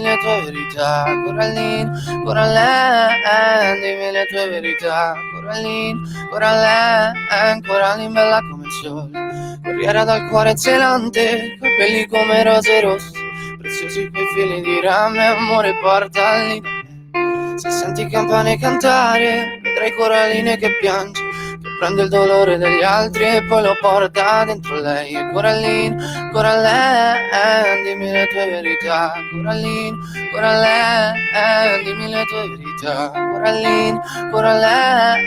le tue verità, Coraline, Coraline, dimmi le tue verità, Coraline, Coraline, Coraline bella come il sole, corriera dal cuore zelante, capelli come rose rosse, preziosi quei fili di rame, amore portali. Se senti campane cantare, vedrai Coraline che piange, prende il dolore degli altri e poi lo porta dentro lei. E Coraline, Coraline, dimmi le tue verità, Coraline, Coraline, dimmi le tue verità, Coraline, Coraline,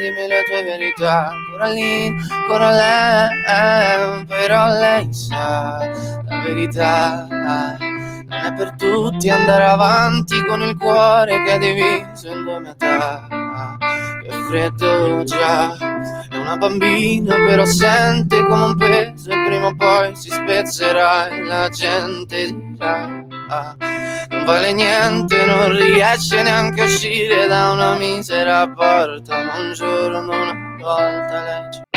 dimmi le tue verità, Coraline, Coraline, però lei sa la verità. Non è per tutti andare avanti con il cuore che è diviso in due metà. Che freddo già, è una bambina però sente come un peso e prima o poi si spezzerà e la gente dirà ah, non vale niente, non riesce neanche a uscire da una misera porta, ma un giorno una volta lei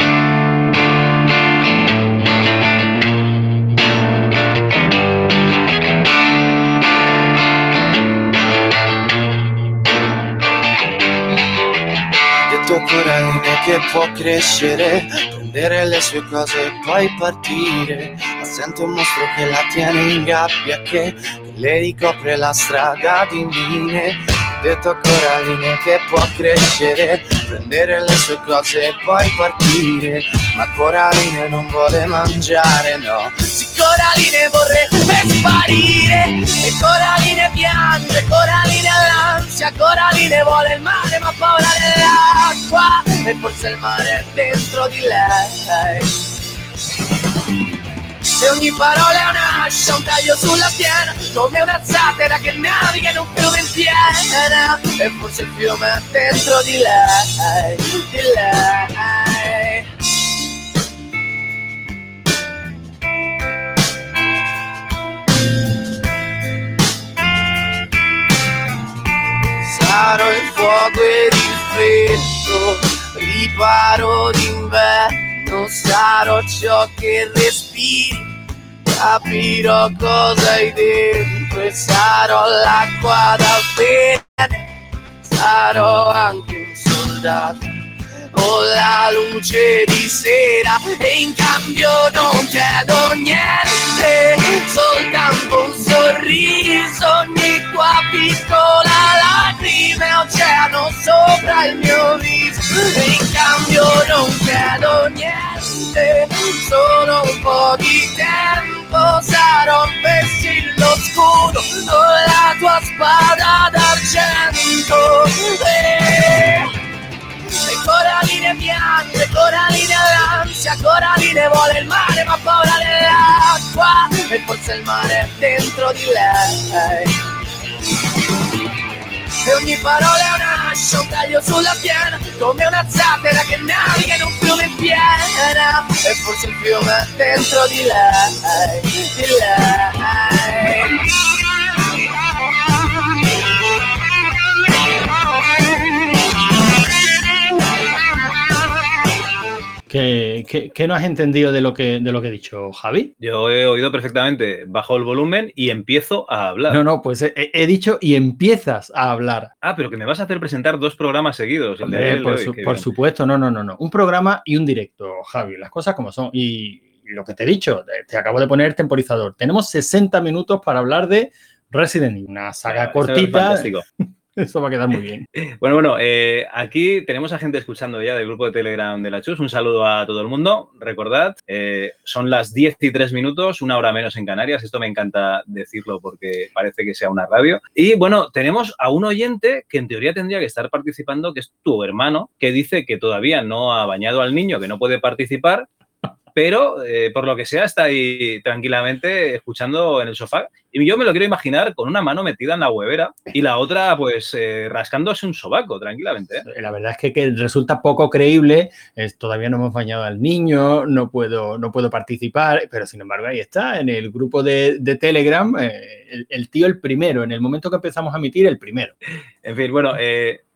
ci detto Coraline che può crescere, prendere le sue cose e poi partire. Ma sento un mostro che la tiene in gabbia, che, che le ricopre la strada di mine. Detto Coraline che può crescere, prendere le sue cose e poi partire. Ma Coraline non vuole mangiare, no. Sì, Coraline vorrebbe sparire. E Coraline piange, Coraline all'ansia, Coraline vuole il mare ma ha paura dell'acqua. E forse il mare è dentro di lei. Se ogni parola è un'ascia, un taglio sulla schiena, come una zattera che naviga in un fiume in piena. E forse il fiume è dentro di lei, di lei. Sarò il fuoco ed il freddo, riparo d'inverno, sarò ciò che respiri capirò cosa hai dentro e sarò l'acqua da bere, sarò anche un soldato o la luce di sera e in cambio non chiedo niente, soltanto un sorriso, ogni qua piccola lacrime, oceano sopra il mio viso e in cambio non chiedo niente, solo un po' di tempo, sarò vessillo scudo con la tua spada d'argento. Eh. E Coraline piange, Coraline all'ansia, Coraline vuole il mare ma paura dell'acqua e forse il mare è dentro di lei. E ogni parola è un'ascia, un taglio sulla piena, come una zattera che naviga in un fiume in piena. E forse il fiume è dentro di lei, di ¿Qué, qué, qué no has entendido de lo, que, de lo que he dicho, Javi? Yo he oído perfectamente, bajo el volumen y empiezo a hablar. No, no, pues he, he dicho y empiezas a hablar. Ah, pero que me vas a hacer presentar dos programas seguidos. el de el por, su- supuesto, no, no, no, no. Un programa y un directo, Javi, las cosas como son. Y lo que te he dicho, te- acabo de poner temporizador. Tenemos 60 minutos para hablar de Resident Evil, una saga Ah, es cortita. fantástico. Eso va a quedar muy bien. Bueno, bueno, eh, aquí tenemos a gente escuchando ya del grupo de Telegram de la Chus. Un saludo a todo el mundo. Recordad, eh, son las 10 y 3 minutos, una hora menos en Canarias. Esto me encanta decirlo porque parece que sea una radio. Y bueno, tenemos a un oyente que en teoría tendría que estar participando, que es tu hermano, que dice que todavía no ha bañado al niño, que no puede participar. Pero eh, por lo que sea, está ahí tranquilamente escuchando en el sofá. Y yo me lo quiero imaginar con una mano metida en la huevera y la otra, pues, eh, rascándose un sobaco, tranquilamente. ¿eh? La verdad es que, que resulta poco creíble. es- todavía no hemos bañado al niño, no puedo, no puedo participar, pero sin embargo ahí está, en el grupo de, de Telegram, eh, el, el tío el primero, en el momento que empezamos a emitir, el primero. En fin, bueno,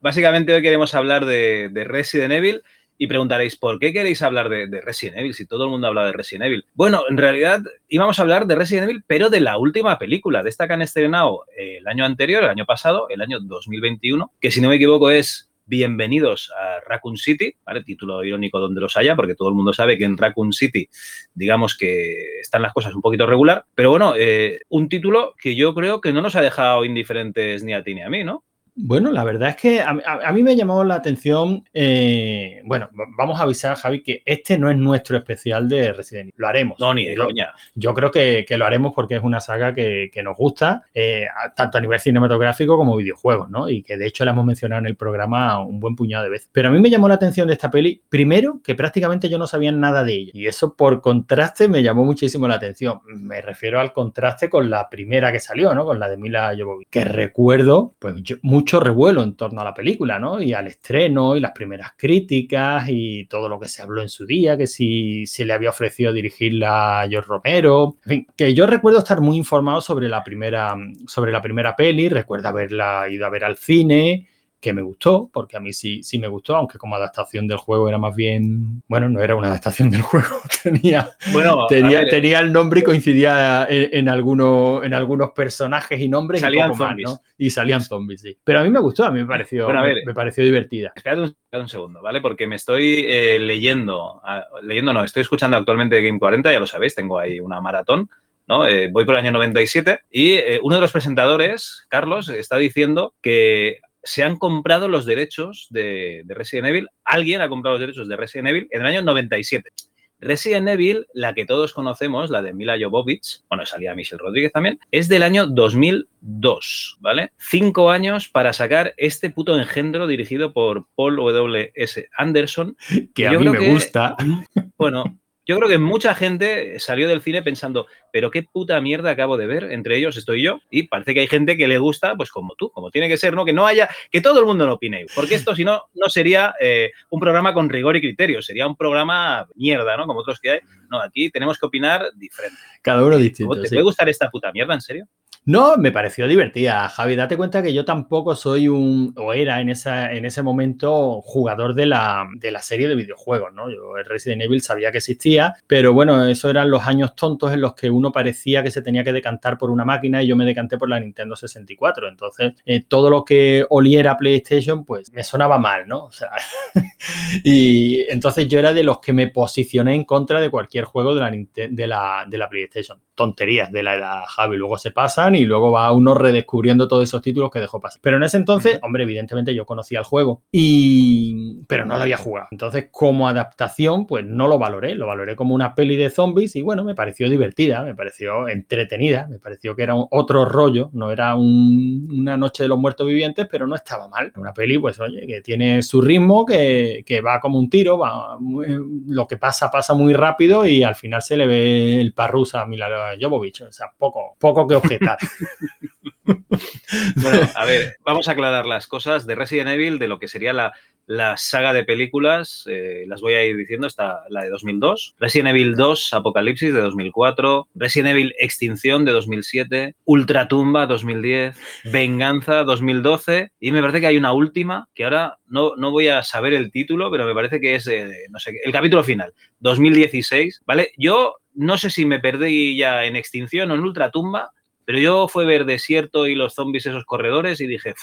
básicamente hoy queremos hablar de, de Resident Evil Y preguntaréis, ¿por qué queréis hablar de, de, Resident Evil si todo el mundo habla de Resident Evil? Bueno, en realidad íbamos a hablar de Resident Evil, pero de la última película, de esta que han estrenado el año anterior, el año pasado, el año 2021, que si no me equivoco es Bienvenidos a Raccoon City, ¿vale? Título irónico donde los haya, porque todo el mundo sabe que en Raccoon City, digamos que están las cosas un poquito regular. Pero bueno, eh, un título que yo creo que no nos ha dejado indiferentes ni a ti ni a mí, ¿no? Bueno, la verdad es que a, a, a mí me llamó la atención, eh, bueno, vamos a avisar, Javi, que este no es nuestro especial de Resident Evil. Lo haremos. No, ni de coña. Yo creo que, que, lo haremos porque es una saga que, que nos gusta, eh, tanto a nivel cinematográfico como videojuegos, ¿no? Y que de hecho la hemos mencionado en el programa un buen puñado de veces. Pero a mí me llamó la atención de esta peli, primero, que prácticamente yo no sabía nada de ella. Y eso por contraste me llamó muchísimo la atención. Me refiero al contraste con la primera que salió, ¿no? Con la de Mila Jovovich, que recuerdo, pues yo, mucho revuelo en torno a la película, ¿no? Y al estreno y las primeras críticas y todo lo que se habló en su día, que si se le había ofrecido dirigirla a George Romero. En fin, que yo recuerdo estar muy informado sobre la primera, sobre la primera peli, recuerdo haberla ido a ver al cine que me gustó, porque a mí sí, sí me gustó, aunque como adaptación del juego era más bien, bueno, no era una adaptación del juego, tenía, bueno, tenía, ver, tenía el nombre y coincidía en, en, algunos, en algunos personajes y nombres salían y zombies. Más, ¿no? Y salían zombies, sí. Pero a mí me gustó, a mí me pareció, bueno, ver, me, me, pareció divertida. Espérate un, un, segundo, ¿vale? Porque me estoy eh, leyendo, uh, leyendo no, estoy escuchando actualmente Game 40, ya lo sabéis, tengo ahí una maratón, ¿no? Eh, voy por el año 97 y eh, uno de los presentadores, Carlos, está diciendo que se han comprado los derechos de, de, Resident Evil. Alguien ha comprado los derechos de Resident Evil en el año 97. Resident Evil, la que todos conocemos, la de Mila Jovovich, bueno, salía Michelle Rodríguez también, es del año 2002, ¿vale? Cinco años para sacar este puto engendro dirigido por Paul W.S. Anderson. Que a mí me que, gusta. Bueno, yo creo que mucha gente salió del cine pensando, pero qué puta mierda acabo de ver, entre ellos estoy yo, y parece que hay gente que le gusta, pues como tú, como tiene que ser, ¿no? Que no haya, que todo el mundo no opine, porque esto si no, no sería eh, un programa con rigor y criterio, sería un programa mierda, ¿no? Como otros que hay. No, aquí tenemos que opinar diferente. Cada uno distinto. ¿Te sí. puede gustar esta puta mierda, en serio? No, me pareció divertida, Javi. Date cuenta que yo tampoco soy un, o era en, esa, en ese momento, jugador de la, de la serie de videojuegos, ¿no? Yo el Resident Evil sabía que existía, pero bueno, eso eran los años tontos en los que uno parecía que se tenía que decantar por una máquina y yo me decanté por la Nintendo 64. Entonces, eh, todo lo que oliera PlayStation, pues me sonaba mal, ¿no? O sea, y entonces yo era de los que me posicioné en contra de cualquier juego de la, de la, de la PlayStation. Tonterías de la edad, Javi. Luego se y luego va uno redescubriendo todos esos títulos que dejó pasar. Pero en ese entonces, hombre, evidentemente yo conocía el juego, y... pero no lo había jugado. Entonces, como adaptación, pues no lo valoré, lo valoré como una peli de zombies y bueno, me pareció divertida, me pareció entretenida, me pareció que era un otro rollo, no era un, una noche de los muertos vivientes, pero no estaba mal. Una peli, pues oye, que tiene su ritmo, que, que va como un tiro, va muy, lo que pasa, pasa muy rápido y al final se le ve el parrus a Mila Jovovich, o sea, poco, poco que objetar. bueno, a ver, vamos a aclarar las cosas de Resident Evil, de lo que sería la, saga de películas, eh, las voy a ir diciendo, está la de 2002, Resident Evil 2, Apocalipsis de 2004, Resident Evil Extinción de 2007, Ultratumba 2010, Venganza 2012 y me parece que hay una última que ahora no, no voy a saber el título, pero me parece que es, eh, el capítulo final, 2016, ¿vale? Yo no sé si me perdí ya en Extinción o en Ultratumba, pero yo fue ver desierto y los zombies esos corredores y dije,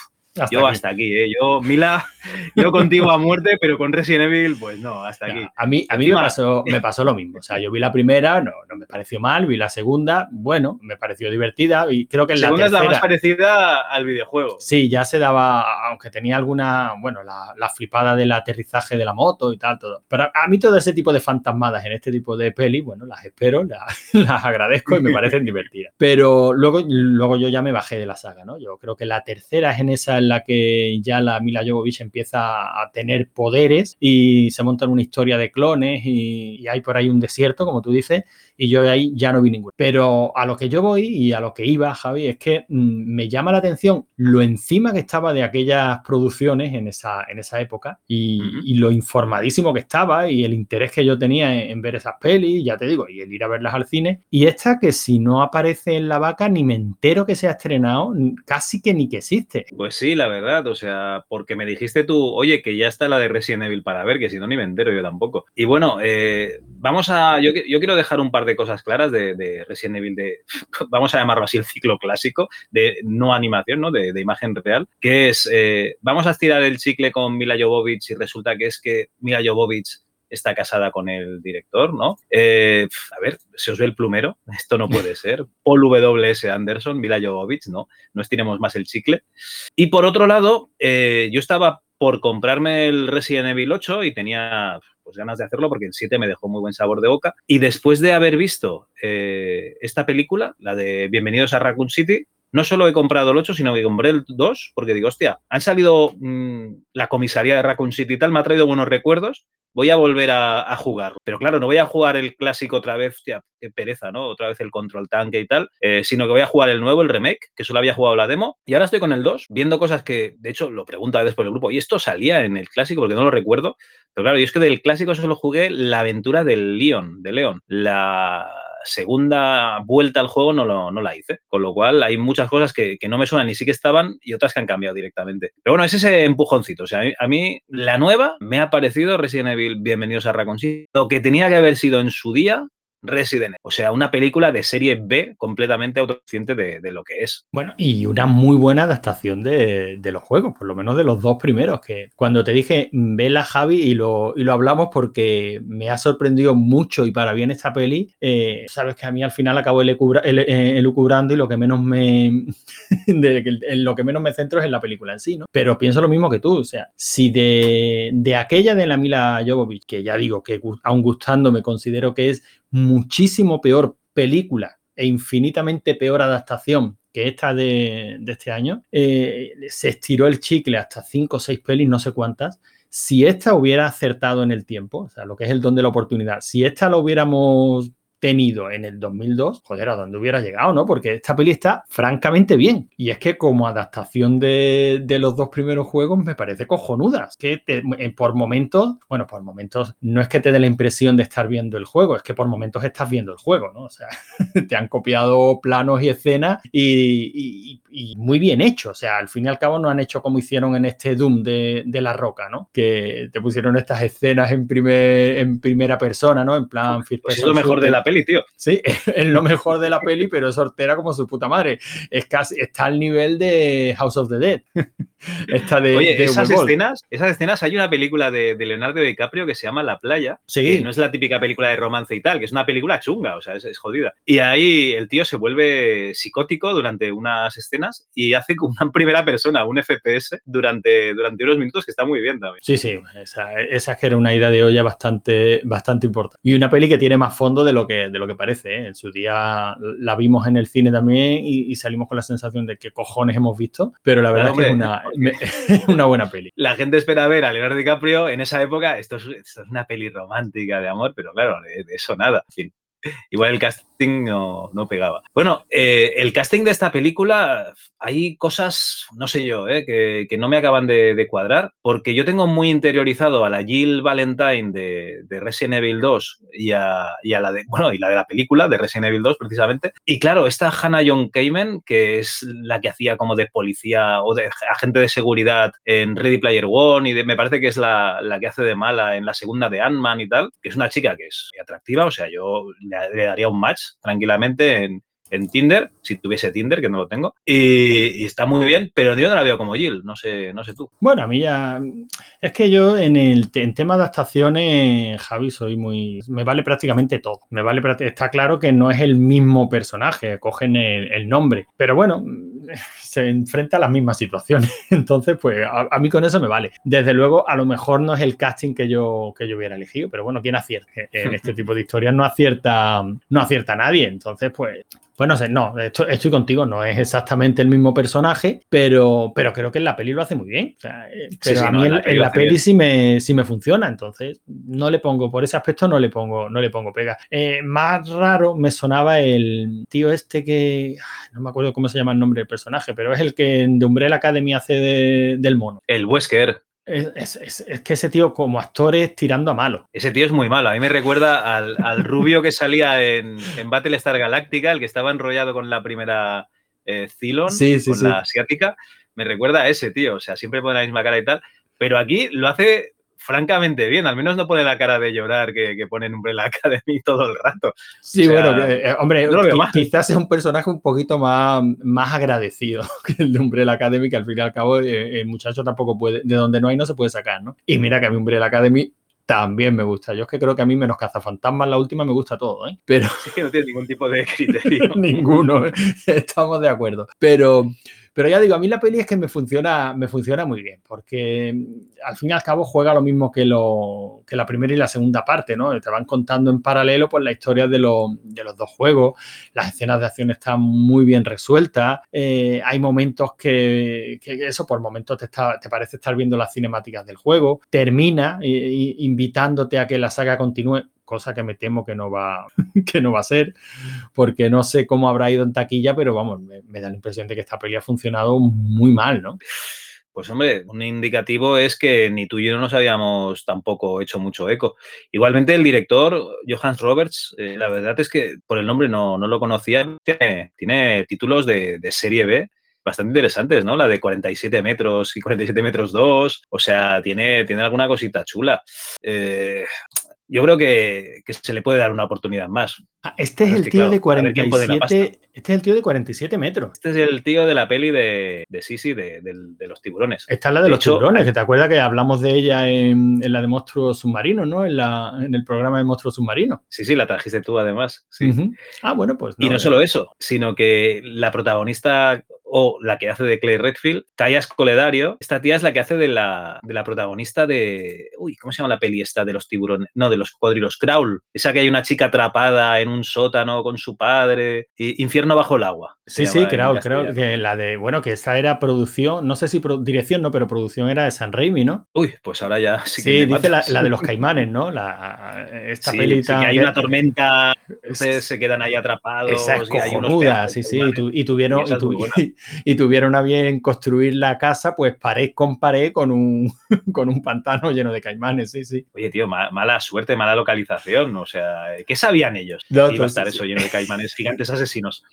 hasta yo aquí. hasta aquí, ¿eh? Yo, Mila, yo contigo a muerte, pero con Resident Evil, pues no, hasta aquí. A mí, a mí me, pasó, me pasó lo mismo. O sea, yo vi la primera, no, no me pareció mal, vi la segunda, bueno, me pareció divertida y creo que en la segunda tercera, es la más parecida al videojuego. Sí, ya se daba, aunque tenía alguna, bueno, la, la, flipada del aterrizaje de la moto y tal, todo. Pero a mí todo ese tipo de fantasmadas en este tipo de peli, bueno, las espero, las, las agradezco y me parecen divertidas. Pero luego, luego yo ya me bajé de la saga, ¿no? Yo creo que la tercera es en esa en la que ya la Mila Jovovich empieza a tener poderes y se monta una historia de clones y, y, hay por ahí un desierto, como tú dices, y yo ahí ya no vi ninguno. Pero a lo que yo voy y a lo que iba, Javi, es que mm, me llama la atención lo encima que estaba de aquellas producciones en esa, en esa época y, lo informadísimo que estaba y el interés que yo tenía en, ver esas pelis, ya te digo, y el ir a verlas al cine. Y esta que si no aparece en la vaca ni me entero que se ha estrenado, casi que ni que existe. Pues sí, la verdad, o sea, porque me dijiste tú, oye, que ya está la de Resident Evil para ver, que si no ni me entero yo tampoco. Y bueno, eh, vamos a, yo, quiero dejar un par de cosas claras de, Resident Evil, de, vamos a llamarlo así, el ciclo clásico, de no animación, ¿no? De, imagen real, que es, eh, vamos a estirar el chicle con Mila Jovovich y resulta que es que Mila Jovovich está casada con el director, ¿no? Eh, a ver, se os ve el plumero, esto no puede ser. Paul W.S. Anderson, Mila Jovovich, ¿no? No estiremos más el chicle. Y por otro lado, eh, yo estaba por comprarme el Resident Evil 8 y tenía pues, ganas de hacerlo porque el 7 me dejó muy buen sabor de boca. Y después de haber visto eh, esta película, la de Bienvenidos a Raccoon City, no solo he comprado el 8, sino que compré el 2 porque digo, hostia, han salido mm, la comisaría de Raccoon City y tal, me ha traído buenos recuerdos voy a volver a, jugar. Pero claro, no voy a jugar el clásico otra vez, tía, qué pereza, ¿no? Otra vez el control tanque y tal, eh, sino que voy a jugar el nuevo, el remake, que solo había jugado la demo. Y ahora estoy con el 2, viendo cosas que, de hecho, lo pregunto a veces por el grupo, y esto salía en el clásico porque no lo recuerdo. Pero claro, yo es que del clásico solo jugué la aventura del Leon, de Leon. La segunda vuelta al juego no, lo, no la hice. Con lo cual hay muchas cosas que, no me suenan ni sí que estaban y otras que han cambiado directamente. Pero bueno, es ese empujoncito. O sea, a mí, la nueva me ha parecido Resident Evil Bienvenidos a Raccoon City. Lo que tenía que haber sido en su día Resident. O sea, una película de serie B completamente autosuficiente de, de, lo que es. Bueno, y una muy buena adaptación de, de, los juegos, por lo menos de los dos primeros, que cuando te dije, vela Javi y lo, y lo hablamos porque me ha sorprendido mucho y para bien esta peli, eh, sabes que a mí al final acabo elucubrando y lo que menos me... en lo que menos me centro es en la película en sí, ¿no? Pero pienso lo mismo que tú, o sea, si de, de aquella de la Mila Jovovich, que ya digo que aún gustando me considero que es muchísimo peor película e infinitamente peor adaptación que esta de, este año, eh, se estiró el chicle hasta cinco o seis pelis, no sé cuántas. Si esta hubiera acertado en el tiempo, o sea, lo que es el don de la oportunidad, si esta lo hubiéramos tenido en el 2002, joder, a dónde hubiera llegado, ¿no? Porque esta peli está francamente bien. Y es que como adaptación de, los dos primeros juegos me parece cojonuda. que eh, por momentos, bueno, por momentos no es que te dé la impresión de estar viendo el juego, es que por momentos estás viendo el juego, ¿no? O sea, te han copiado planos y escenas y, muy bien hecho. O sea, al fin y al cabo no han hecho como hicieron en este Doom de, La Roca, ¿no? Que te pusieron estas escenas en, primer, en primera persona, ¿no? En plan... Pues es lo mejor de la peli, tío. Sí, es lo mejor de la peli, pero es hortera como su puta madre. Es casi, está al nivel de House of the Dead. Está de, Oye, esas escenas, esas escenas, hay una película de, Leonardo DiCaprio que se llama La Playa. Sí. no es la típica película de romance y tal, que es una película chunga, o sea, es, jodida. Y ahí el tío se vuelve psicótico durante unas escenas y hace como una primera persona, un FPS, durante, durante unos minutos que está muy bien también. Sí, sí, esa, esa es que era una idea de olla bastante, bastante importante. Y una peli que tiene más fondo de lo que de lo que parece. ¿eh? En su día la vimos en el cine también y, salimos con la sensación de que cojones hemos visto, pero la verdad es que es una, una, buena peli. La gente espera ver a Leonardo DiCaprio en esa época. Esto es, una peli romántica de amor, pero claro, de, eso nada. Igual el casting no, pegaba. Bueno, eh, el casting de esta película, hay cosas, no sé yo, eh, que, no me acaban de, cuadrar, porque yo tengo muy interiorizado a la Jill Valentine de, de Resident Evil 2 y a, la de, bueno, y la de la película de Resident Evil 2 precisamente. Y claro, esta Hannah John Kamen, que es la que hacía como de policía o de agente de seguridad en Ready Player One y me parece que es la, la que hace de mala en la segunda de Ant-Man y tal, que es una chica que es muy atractiva, o sea, yo le, daría un match tranquilamente en, en Tinder, si tuviese Tinder, que no lo tengo, y, está muy bien, pero yo no la veo como Jill, no sé, no sé tú. Bueno, a mí ya, es que yo en el en tema de adaptaciones, Javi, soy muy, me vale prácticamente todo, me vale, está claro que no es el mismo personaje, cogen el, nombre, pero bueno, se enfrenta a las mismas situaciones, entonces pues a, mí con eso me vale. Desde luego, a lo mejor no es el casting que yo, que yo hubiera elegido, pero bueno, ¿quién acierta? En este tipo de historias no acierta, no acierta nadie, entonces pues Bueno, no, estoy contigo, no es exactamente el mismo personaje, pero, pero creo que en la peli lo hace muy bien. Eh, pero a mí en, la peli, sí, me, sí me funciona, entonces no le pongo, por ese aspecto no le pongo, no le pongo pega. Eh, más raro me sonaba el tío este que, no me acuerdo cómo se llama el nombre del personaje, pero es el que en The Umbrella Academy hace del mono. El Wesker. Es, que ese tío como actor es tirando a malo. Ese tío es muy malo. A mí me recuerda al, rubio que salía en, en Battlestar Galactica, el que estaba enrollado con la primera eh, Cylon, con la asiática. Me recuerda a ese tío. O sea, siempre pone la misma cara y tal. Pero aquí lo hace francamente bien. Al menos no pone la cara de llorar que, que pone en Umbrella Academy todo el rato. Sí, bueno, eh, hombre, quizás es un personaje un poquito más, más agradecido que el de Umbrella Academy, que al fin y al cabo eh, el muchacho tampoco puede, de donde no hay no se puede sacar, ¿no? Y mira que a mí Umbrella Academy también me gusta. Yo es que creo que a mí menos Cazafantasmas, la última me gusta todo, ¿eh? Pero... Es que no tiene ningún tipo de criterio. Ninguno, estamos de acuerdo. Pero... Pero ya digo, a mí la peli es que me funciona, me funciona muy bien, porque mm, al fin y al cabo juega lo mismo que, lo, que la primera y la segunda parte, ¿no? Te van contando en paralelo pues, la historia de, de los dos juegos, las escenas de acción están muy bien resueltas, eh, hay momentos que, eso por momentos te, parece estar viendo las cinemáticas del juego, termina invitándote a que la saga continúe cosa que me temo que no va, que no va a ser, porque no sé cómo habrá ido en taquilla, pero vamos, me, da la impresión de que esta peli ha funcionado muy mal, ¿no? Pues hombre, un indicativo es que ni tú y yo no nos habíamos tampoco hecho mucho eco. Igualmente el director, Johannes Roberts, eh, la verdad es que por el nombre no, no lo conocía, tiene, títulos de, serie B bastante interesantes, ¿no? La de 47 metros y 47 metros 2, o sea, tiene, tiene alguna cosita chula. Eh, yo creo que, se le puede dar una oportunidad más. Ah, este es el tío de 47. este es el tío de 47 metros. Este es el tío de la peli de, de Sisi, de, los tiburones. Esta es la de, los tiburones, que te acuerdas que hablamos de ella en, la de monstruos submarinos, ¿no? En, la, en el programa de monstruos submarinos. Sí, sí, la trajiste tú además. Ah, bueno, pues. y no solo eso, sino que la protagonista o la que hace de Clay Redfield, Kaya Coledario, esta tía es la que hace de la, de la protagonista de. Uy, ¿cómo se llama la peli esta de los tiburones? No, de los cocodrilos Crawl. Esa que hay una chica atrapada en un sótano con su padre. Y Infierno bajo el agua. Sí, sí, Crawl, creo que la de. Bueno, que esta era producción, no sé si dirección, no, pero producción era de San Raimi, ¿no? Uy, pues ahora ya sí. Sí, dice la, de los caimanes, ¿no? La, esta peli que hay una tormenta, ustedes se quedan ahí atrapados. Esa es cojonuda, sí, sí. Y, tuvieron. y tuvieron a bien construir la casa, pues pared con pared con un, con un pantano lleno de caimanes, sí, sí. Oye, tío, mala suerte, mala localización, o sea, ¿qué sabían ellos? No, Iba a estar eso lleno de caimanes gigantes asesinos.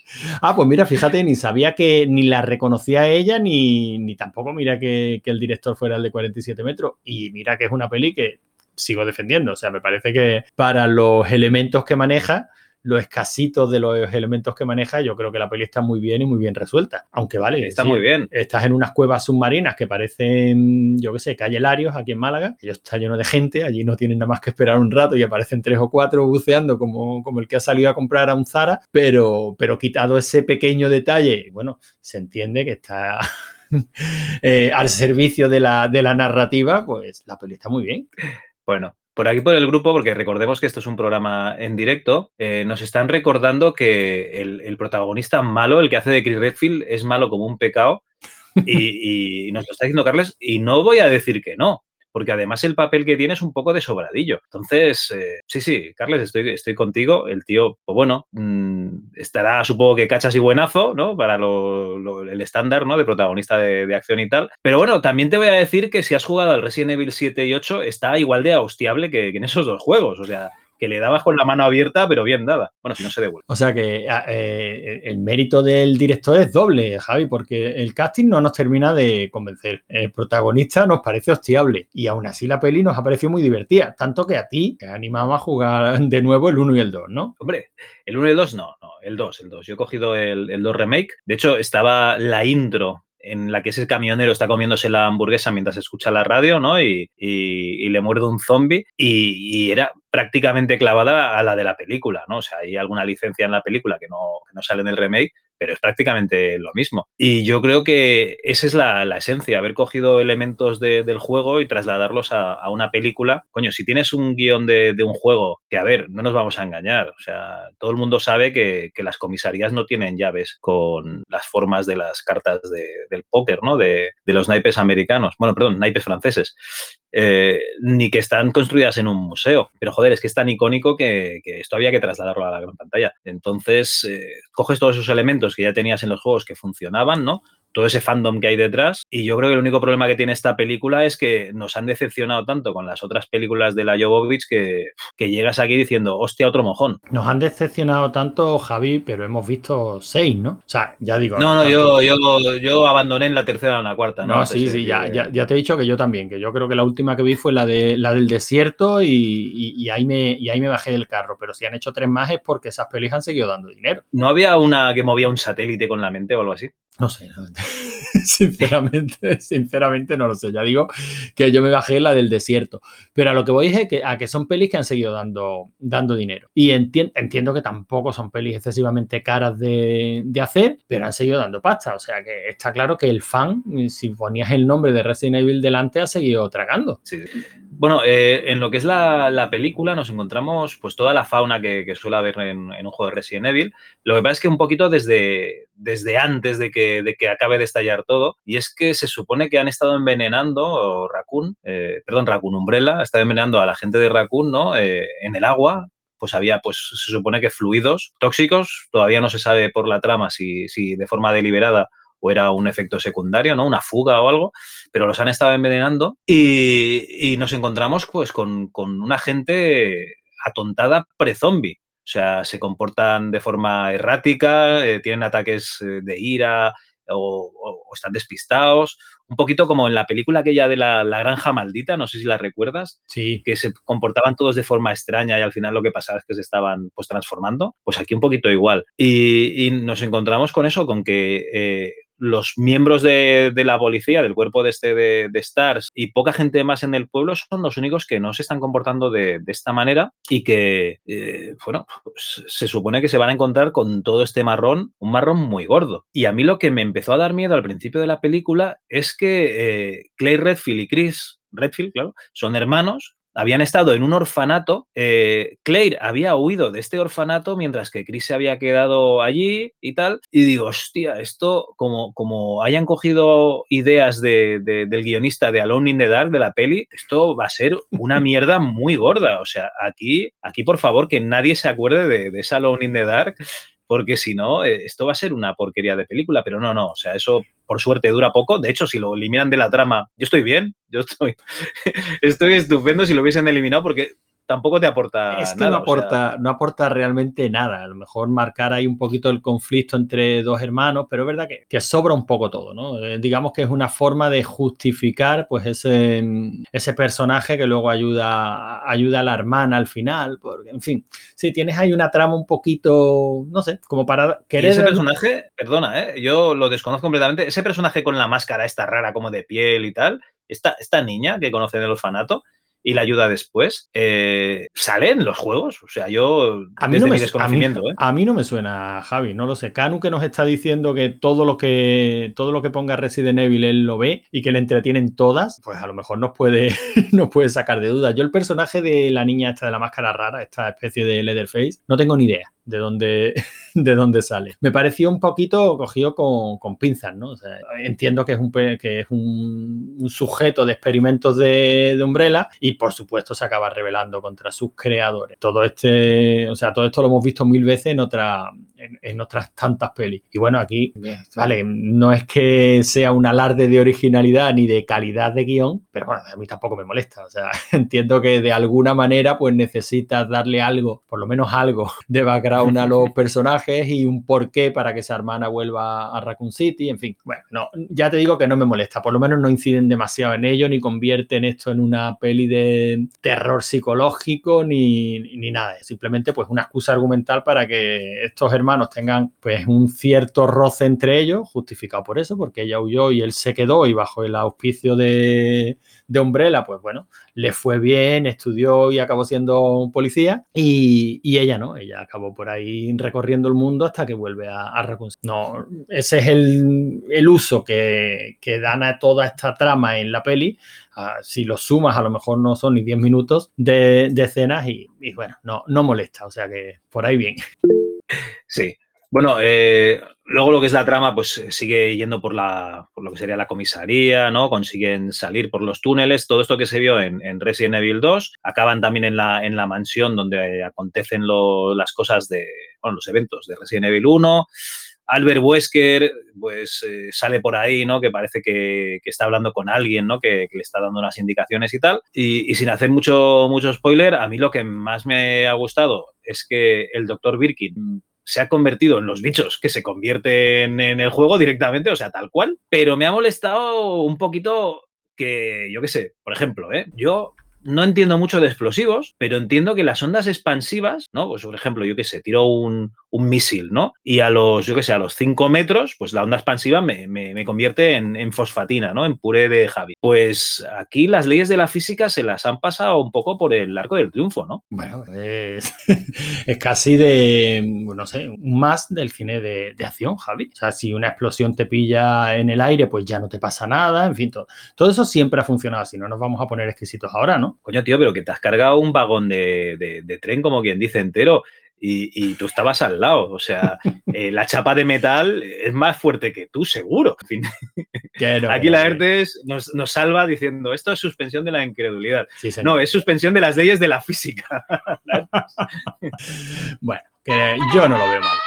Ah, pues mira, fíjate, ni sabía que ni la reconocía ella, ni, ni tampoco mira que, que el director fuera el de 47 metros. Y mira que es una peli que sigo defendiendo, o sea, me parece que para los elementos que maneja, lo escasitos de los elementos que maneja, yo creo que la peli está muy bien y muy bien resuelta. Aunque vale. Está muy bien. Estás en unas cuevas submarinas que parecen, yo qué sé, calle Larios aquí en Málaga. Ellos está lleno de gente, allí no tienen nada más que esperar un rato y aparecen tres o cuatro buceando como, como el que ha salido a comprar a un Zara, pero, pero quitado ese pequeño detalle, bueno, se entiende que está. Eh, al servicio de la, de la narrativa, pues la peli está muy bien. Bueno, por aquí por el grupo, porque recordemos que esto es un programa en directo, eh, nos están recordando que el, protagonista malo, el que hace de Chris Redfield, es malo como un pecado. Y, y, nos lo está diciendo Carles, y no voy a decir que no porque además el papel que tiene es un poco de sobradillo. Entonces, eh, sí, sí, Carles, estoy, estoy contigo. El tío, pues bueno, mm, estará supongo que cachas y buenazo, ¿no? Para el estándar, ¿no? De protagonista de, acción y tal. Pero bueno, también te voy a decir que si has jugado al Resident Evil 7 y 8, está igual de austiable que en esos dos juegos. O sea, que le dabas con la mano abierta, pero bien dada. Bueno, si no se devuelve. O sea que ah, eh, el mérito del director es doble, Javi, porque el casting no nos termina de convencer. El protagonista nos parece hostiable y aún así la peli nos ha parecido muy divertida, tanto que a ti te animaba a jugar de nuevo el 1 y el 2, ¿no? Hombre, el 1 y el 2 no, no, el 2, el 2. Yo he cogido el, el 2 remake. De hecho, estaba la intro en la que ese camionero está comiéndose la hamburguesa mientras escucha la radio, ¿no? Y, le muerde un zombie y, era prácticamente clavada a la de la película, ¿no? O sea, hay alguna licencia en la película que no, que no sale en el remake, pero es prácticamente lo mismo. Y yo creo que esa es la, esencia, haber cogido elementos del juego y trasladarlos a, una película. Coño, si tienes un guion de, un juego, que a ver, no nos vamos a engañar, o sea, todo el mundo sabe que, las comisarías no tienen llaves con las formas de las cartas del póker, ¿no? De, los naipes americanos, bueno, perdón, naipes franceses. Eh, ni que están construidas en un museo. Pero joder, es que es tan icónico que, esto había que trasladarlo a la gran pantalla. Entonces, eh, coges todos esos elementos que ya tenías en los juegos que funcionaban, ¿no? Todo ese fandom que hay detrás. Y yo creo que el único problema que tiene esta película es que nos han decepcionado tanto con las otras películas de la Jovovich que, que llegas aquí diciendo, hostia, otro mojón. Nos han decepcionado tanto, Javi, pero hemos visto seis, ¿no? O sea, ya digo. No, no, yo, yo, yo, abandoné en la tercera o en la cuarta. No, sí, sí, ya, ya, te he dicho que yo también, que yo creo que la última que vi fue la, de, la del desierto y, y, ahí me, y ahí me bajé del carro. Pero si han hecho tres más es porque esas pelis han seguido dando dinero. ¿No había una que movía un satélite con la mente o algo así? No sé, sinceramente, sinceramente no lo sé. Ya digo que yo me bajé la del desierto. Pero a lo que voy es que, a que son pelis que han seguido dando, dando dinero. Y entiendo que tampoco son pelis excesivamente caras de, hacer, pero han seguido dando pasta. O sea que está claro que el fan, si ponías el nombre de Resident Evil delante, ha seguido tragando. Bueno, eh, en lo que es la, película nos encontramos pues toda la fauna que, suele haber en, un juego de Resident Evil. Lo que pasa es que un poquito desde, desde antes de que, de que acabe de estallar todo, y es que se supone que han estado envenenando Raccoon, eh, perdón, Raccoon Umbrella, estado envenenando a la gente de Raccoon, ¿no? Eh, en el agua, pues había, pues se supone que fluidos tóxicos, todavía no se sabe por la trama si, si de forma deliberada o era un efecto secundario, ¿no? Una fuga o algo, pero los han estado envenenando y, nos encontramos pues con, con una gente atontada pre-zombie. O sea, se comportan de forma errática, eh, tienen ataques eh, de ira o, están despistados. Un poquito como en la película aquella de la, granja maldita, no sé si la recuerdas. Sí. Que se comportaban todos de forma extraña y al final lo que pasaba es que se estaban pues transformando. Pues aquí un poquito igual. Y, nos encontramos con eso, con que eh, los miembros de, la policía, del cuerpo de, este, de, Stars y poca gente más en el pueblo son los únicos que no se están comportando de, esta manera y que, eh, bueno, pues, se supone que se van a encontrar con todo este marrón, un marrón muy gordo. Y a mí lo que me empezó a dar miedo al principio de la película es que eh, Clay Redfield y Chris Redfield, claro, son hermanos habían estado en un orfanato. Eh, Claire había huido de este orfanato mientras que Chris se había quedado allí y tal. Y digo, hostia, esto, como, como hayan cogido ideas del guionista de Alone in the Dark, de la peli, esto va a ser una mierda muy gorda. O sea, aquí, aquí por favor, que nadie se acuerde de, de esa Alone in the Dark porque si no, eh, esto va a ser una porquería de película, pero no, no, o sea, eso por suerte dura poco. De hecho, si lo eliminan de la trama, yo estoy bien, yo estoy, estoy estupendo si lo hubiesen eliminado porque tampoco te aporta es que nada. No aporta, no aporta realmente nada. A lo mejor marcar ahí un poquito el conflicto entre dos hermanos, pero es verdad que, sobra un poco todo, ¿no? Eh, digamos que es una forma de justificar pues ese, ese personaje que luego ayuda, ayuda a la hermana al final. Porque, en fin, si tienes ahí una trama un poquito, no sé, como para querer. ese personaje, perdona, ¿eh? yo lo desconozco completamente. Ese personaje con la máscara esta rara como de piel y tal, esta, esta niña que conoce del orfanato, y la ayuda después, eh, sale en los juegos. O sea, yo a mí, no me, ¿eh? a, mí, no me suena, Javi, no lo sé. Canu que nos está diciendo que todo lo que todo lo que ponga Resident Evil él lo ve y que le entretienen todas, pues a lo mejor nos puede, nos puede sacar de dudas. Yo el personaje de la niña esta de la máscara rara, esta especie de Leatherface, no tengo ni idea de dónde, de dónde sale. Me pareció un poquito cogido con, con pinzas, ¿no? entiendo que es un, que es un, sujeto de experimentos de, de, Umbrella y por supuesto se acaba rebelando contra sus creadores. Todo este, o sea, todo esto lo hemos visto mil veces en, otra, en, otras tantas pelis. Y bueno, aquí, vale, no es que sea un alarde de originalidad ni de calidad de guion, pero bueno, a mí tampoco me molesta. O sea, entiendo que de alguna manera pues necesitas darle algo, por lo menos algo de background a los personajes y un porqué para que esa hermana vuelva a Raccoon City, en fin. Bueno, no, ya te digo que no me molesta, por lo menos no inciden demasiado en ello, ni convierten esto en una peli de terror psicológico, ni, ni nada, simplemente pues una excusa argumental para que estos hermanos tengan pues un cierto roce entre ellos, justificado por eso, porque ella huyó y él se quedó y bajo el auspicio de, de Umbrella, pues bueno, le fue bien, estudió y acabó siendo un policía y, ella no, ella acabó por ahí recorriendo el mundo hasta que vuelve a, a No, ese es el, uso que, que dan a toda esta trama en la peli Ah, si lo sumas, a lo mejor no son ni 10 minutos de, escenas y, bueno, no, no molesta, o sea que por ahí bien. Sí. Bueno, eh, luego lo que es la trama, pues eh, sigue yendo por, la, por lo que sería la comisaría, ¿no? Consiguen salir por los túneles. Todo esto que se vio en, Resident Evil 2 acaban también en la, en la mansión donde acontecen las cosas de, bueno, los eventos de Resident Evil 1. Albert Wesker, pues eh, sale por ahí, ¿no? Que parece que, está hablando con alguien, ¿no? Que, le está dando unas indicaciones y tal. Y, sin hacer mucho, mucho spoiler, a mí lo que más me ha gustado es que el doctor Birkin se ha convertido en los bichos que se convierten en el juego directamente, o sea, tal cual. Pero me ha molestado un poquito que, yo qué sé, por ejemplo, ¿eh? yo no entiendo mucho de explosivos, pero entiendo que las ondas expansivas, ¿no? Pues por ejemplo, yo qué sé, tiro un, un misil, ¿no? Y a los, yo qué sé, a los 5 metros, pues la onda expansiva me, me, convierte en, fosfatina, ¿no? En puré de Javi. Pues aquí las leyes de la física se las han pasado un poco por el arco del triunfo, ¿no? Bueno, es, casi de, no sé, más del cine de, acción, Javi. O sea, si una explosión te pilla en el aire, pues ya no te pasa nada, en fin, todo, todo eso siempre ha funcionado así, no nos vamos a poner exquisitos ahora, ¿no? Coño, tío, pero que te has cargado un vagón de, tren, como quien dice, entero. Y, tú estabas al lado. O sea, eh, la chapa de metal es más fuerte que tú, seguro. Aquí la ERTES nos, salva diciendo, esto es suspensión de la incredulidad. no, es suspensión de las leyes de la física. bueno, que yo no lo veo mal.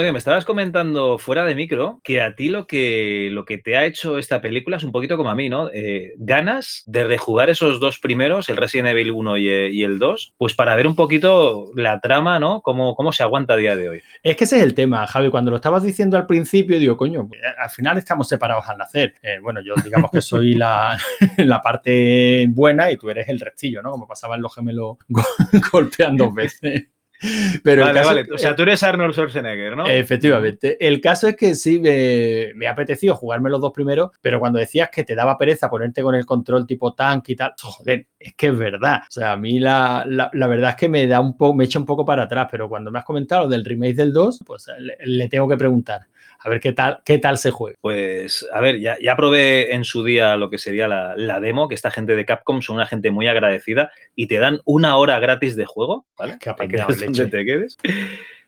Antonio, me estabas comentando fuera de micro que a ti lo que, lo que te ha hecho esta película es un poquito como a mí, ¿no? Eh, ganas de rejugar esos dos primeros, el Resident Evil 1 y, el 2, pues para ver un poquito la trama, ¿no? Cómo, cómo se aguanta a día de hoy. Es que ese es el tema, Javi. Cuando lo estabas diciendo al principio, digo, coño, al final estamos separados al nacer. Eh, bueno, yo digamos que soy la, la, parte buena y tú eres el restillo, ¿no? Como pasaban los gemelos golpeando veces. Pero vale, vale. O sea, tú eres Arnold Schwarzenegger, ¿no? Efectivamente. El caso es que sí me, me, ha apetecido jugarme los dos primeros, pero cuando decías que te daba pereza ponerte con el control tipo tank y tal, joder, es que es verdad. O sea, a mí la, la, verdad es que me da un poco, me echa un poco para atrás, pero cuando me has comentado del remake del 2, pues le tengo que preguntar a ver qué tal, qué tal se juega. Pues, a ver, ya, ya probé en su día lo que sería la, demo, que esta gente de Capcom son una gente muy agradecida y te dan una hora gratis de juego, ¿vale? Que donde te quedes.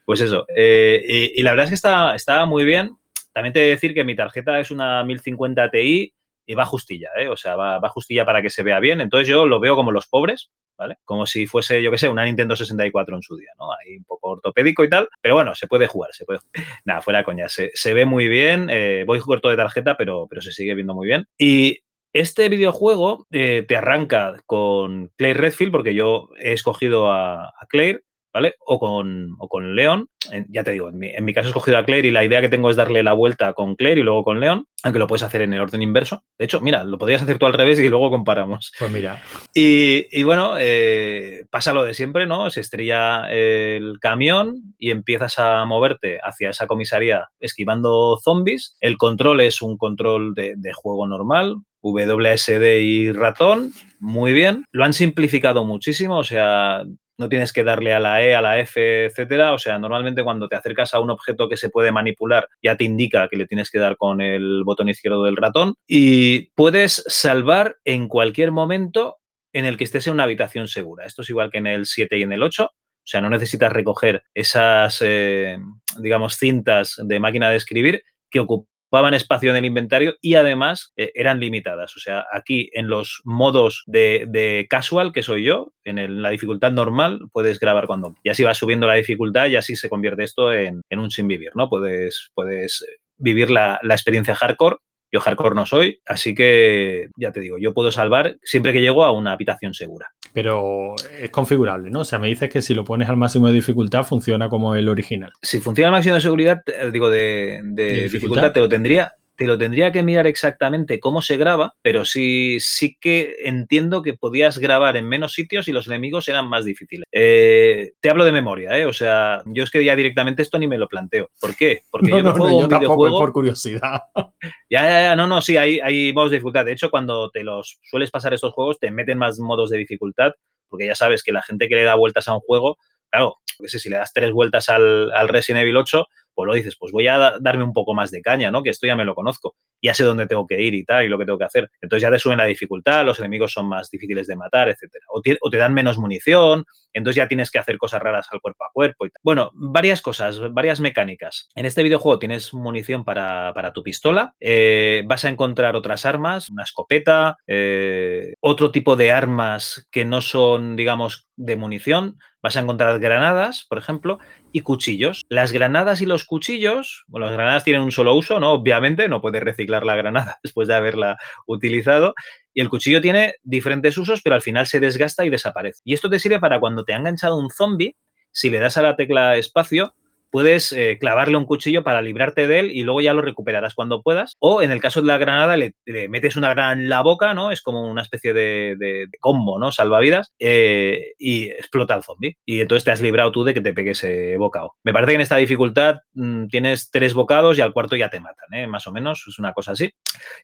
Pues eso. Eh, y, la verdad es que está, está muy bien. También te he de decir que mi tarjeta es una 1050 Ti y va justilla, ¿eh? o sea, va, va justilla para que se vea bien. Entonces yo lo veo como los pobres, ¿vale? Como si fuese, yo qué sé, una Nintendo 64 en su día, ¿no? Ahí un poco ortopédico y tal, pero bueno, se puede jugar, se puede Nada, fuera coña, se, se ve muy bien, eh, voy corto de tarjeta, pero, pero se sigue viendo muy bien. Y este videojuego eh, te arranca con Claire Redfield, porque yo he escogido a, a Claire, ¿vale? O con, o con León. Ya te digo, en mi, en mi, caso he escogido a Claire y la idea que tengo es darle la vuelta con Claire y luego con León, aunque lo puedes hacer en el orden inverso. De hecho, mira, lo podrías hacer tú al revés y luego comparamos. Pues mira. Y, y bueno, eh, pasa lo de siempre, ¿no? Se estrella el camión y empiezas a moverte hacia esa comisaría esquivando zombies. El control es un control de, de juego normal, WSD y ratón, muy bien. Lo han simplificado muchísimo, o sea, no tienes que darle a la E, a la F, etcétera. O sea, normalmente cuando te acercas a un objeto que se puede manipular, ya te indica que le tienes que dar con el botón izquierdo del ratón y puedes salvar en cualquier momento en el que estés en una habitación segura. Esto es igual que en el 7 y en el 8. O sea, no necesitas recoger esas, eh, digamos, cintas de máquina de escribir que ocupan ocupaban espacio en el inventario y además eh, eran limitadas. O sea, aquí en los modos de, casual, que soy yo, en la dificultad normal, puedes grabar cuando. Y así vas subiendo la dificultad y así se convierte esto en, en un sin vivir, ¿no? Puedes, puedes vivir la, la experiencia hardcore yo hardcore no soy, así que ya te digo, yo puedo salvar siempre que llego a una habitación segura. Pero es configurable, ¿no? O sea, me dices que si lo pones al máximo de dificultad funciona como el original. Si funciona al máximo de seguridad, digo, de, de, ¿De dificultad? dificultad, te lo tendría, te lo tendría que mirar exactamente cómo se graba, pero sí, sí que entiendo que podías grabar en menos sitios y los enemigos eran más difíciles. Eh, te hablo de memoria, ¿eh? O sea, yo es que ya directamente esto ni me lo planteo. ¿Por qué? Porque no, yo no, juego no, yo un videojuego. por curiosidad. Ya, ya, ya, no, no, sí, hay, hay modos de dificultad. De hecho, cuando te los sueles pasar estos juegos, te meten más modos de dificultad, porque ya sabes que la gente que le da vueltas a un juego, claro, no sé, si le das tres vueltas al, al Resident Evil 8, pues lo dices, pues voy a darme un poco más de caña, ¿no? Que esto ya me lo conozco, ya sé dónde tengo que ir y tal, y lo que tengo que hacer. Entonces ya te suben la dificultad, los enemigos son más difíciles de matar, etcétera. O te, dan menos munición, entonces ya tienes que hacer cosas raras al cuerpo a cuerpo. Y tal. Bueno, varias cosas, varias mecánicas. En este videojuego tienes munición para, para tu pistola, eh, vas a encontrar otras armas, una escopeta, eh, otro tipo de armas que no son, digamos, de munición. Vas a encontrar granadas, por ejemplo, y cuchillos. Las granadas y los cuchillos, bueno, las granadas tienen un solo uso, ¿no? Obviamente, no puedes reciclar la granada después de haberla utilizado. Y el cuchillo tiene diferentes usos, pero al final se desgasta y desaparece. Y esto te sirve para cuando te ha enganchado un zombie, si le das a la tecla espacio, puedes eh, clavarle un cuchillo para librarte de él y luego ya lo recuperarás cuando puedas. O en el caso de la granada, le, metes una granada en la boca, ¿no? Es como una especie de, combo, ¿no? Salvavidas eh, y explota el zombie. Y entonces te has librado tú de que te pegue ese bocado. Me parece que en esta dificultad mmm, tienes tres bocados y al cuarto ya te matan, ¿eh? Más o menos, es una cosa así.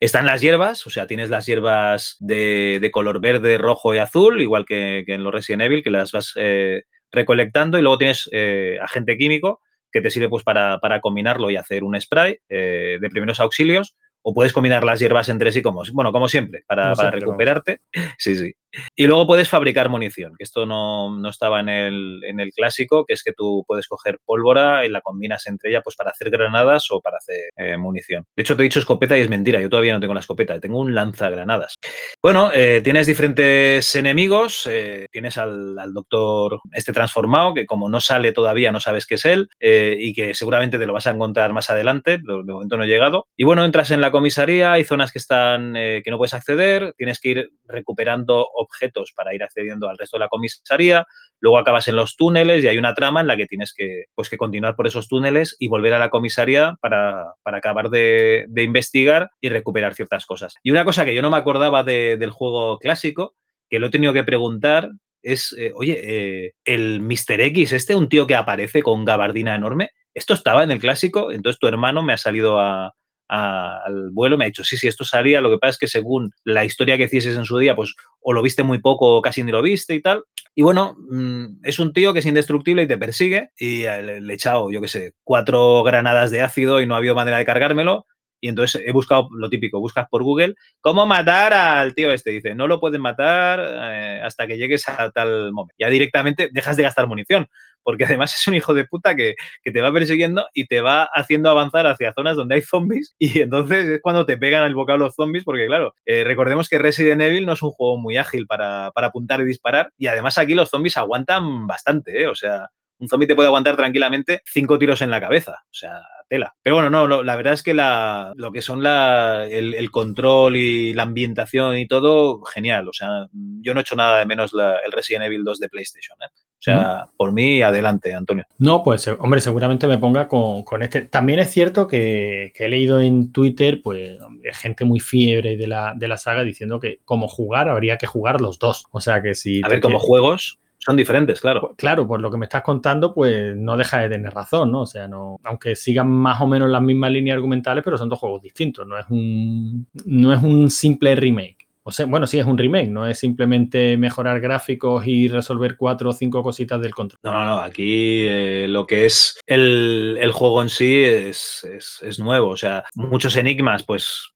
Están las hierbas, o sea, tienes las hierbas de, de color verde, rojo y azul, igual que, que en los Resident Evil, que las vas eh, recolectando y luego tienes eh, agente químico que te sirve pues para, para combinarlo y hacer un spray eh, de primeros auxilios o puedes combinar las hierbas entre sí como, bueno, como siempre, para, como para siempre, recuperarte. Sí, sí. Y luego puedes fabricar munición, que esto no, no estaba en el, en el, clásico, que es que tú puedes coger pólvora y la combinas entre ella pues para hacer granadas o para hacer eh, munición. De hecho, te he dicho escopeta y es mentira, yo todavía no tengo la escopeta, tengo un lanzagranadas. Bueno, eh, tienes diferentes enemigos, eh, tienes al, al, doctor este transformado, que como no sale todavía no sabes qué es él y que seguramente te lo vas a encontrar más adelante, de momento no he llegado. Y bueno, entras en la comisaría, hay zonas que están eh, que no puedes acceder, tienes que ir recuperando objetos para ir accediendo al resto de la comisaría, luego acabas en los túneles y hay una trama en la que tienes que, pues, que continuar por esos túneles y volver a la comisaría para, para acabar de, de, investigar y recuperar ciertas cosas. Y una cosa que yo no me acordaba de, del juego clásico, que lo he tenido que preguntar, es, eh, oye, eh, el Mr. X, este, un tío que aparece con gabardina enorme, ¿esto estaba en el clásico? Entonces tu hermano me ha salido a, al vuelo me ha dicho, sí, sí, esto salía, lo que pasa es que según la historia que hicieses en su día, pues o lo viste muy poco o casi ni lo viste y tal. Y bueno, mmm, es un tío que es indestructible y te persigue y le, le he echado, yo qué sé, cuatro granadas de ácido y no ha habido manera de cargármelo. Y entonces he buscado lo típico, buscas por Google, ¿cómo matar al tío este? Dice, no lo pueden matar eh, hasta que llegues a tal momento. Ya directamente dejas de gastar munición, porque además es un hijo de puta que, te va persiguiendo y te va haciendo avanzar hacia zonas donde hay zombies y entonces es cuando te pegan al bocado los zombies, porque claro, eh, recordemos que Resident Evil no es un juego muy ágil para, para apuntar y disparar y además aquí los zombies aguantan bastante, ¿eh? o sea, un zombie te puede aguantar tranquilamente cinco tiros en la cabeza. O sea, tela. Pero bueno, no, la verdad es que la, lo que son la, el, control y la ambientación y todo, genial. O sea, yo no he hecho nada de menos el Resident Evil 2 de PlayStation. ¿eh? O sea, por mí, adelante, Antonio. No, pues, hombre, seguramente me ponga con, este. También es cierto que, he leído en Twitter, pues, gente muy fiebre de la, de la saga diciendo que como jugar habría que jugar los dos. O sea, que si... A ver, como juegos, son diferentes, claro. Pues, claro, por lo que me estás contando, pues no deja de tener razón, ¿no? O sea, no, aunque sigan más o menos las mismas líneas argumentales, pero son dos juegos distintos. No es un, no es un simple remake. O sea, bueno, sí es un remake, no es simplemente mejorar gráficos y resolver cuatro o cinco cositas del control. No, no, no. Aquí eh, lo que es el, juego en sí es, es, nuevo. O sea, muchos enigmas, pues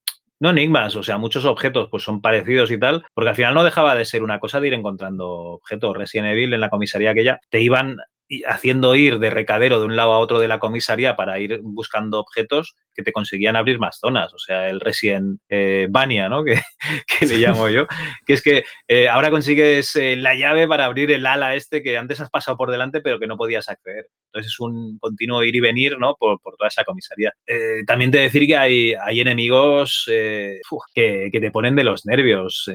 no enigmas, o sea, muchos objetos pues son parecidos y tal, porque al final no dejaba de ser una cosa de ir encontrando objetos. Resident Evil en la comisaría aquella te iban haciendo ir de recadero de un lado a otro de la comisaría para ir buscando objetos que te conseguían abrir más zonas. O sea, el Resident eh, Bania, ¿no? Que, le llamo yo. Que es que eh, ahora consigues eh, la llave para abrir el ala este que antes has pasado por delante pero que no podías acceder. Entonces es un continuo ir y venir, ¿no? Por, toda esa comisaría. también te decir que hay, hay enemigos que, que, te ponen de los nervios.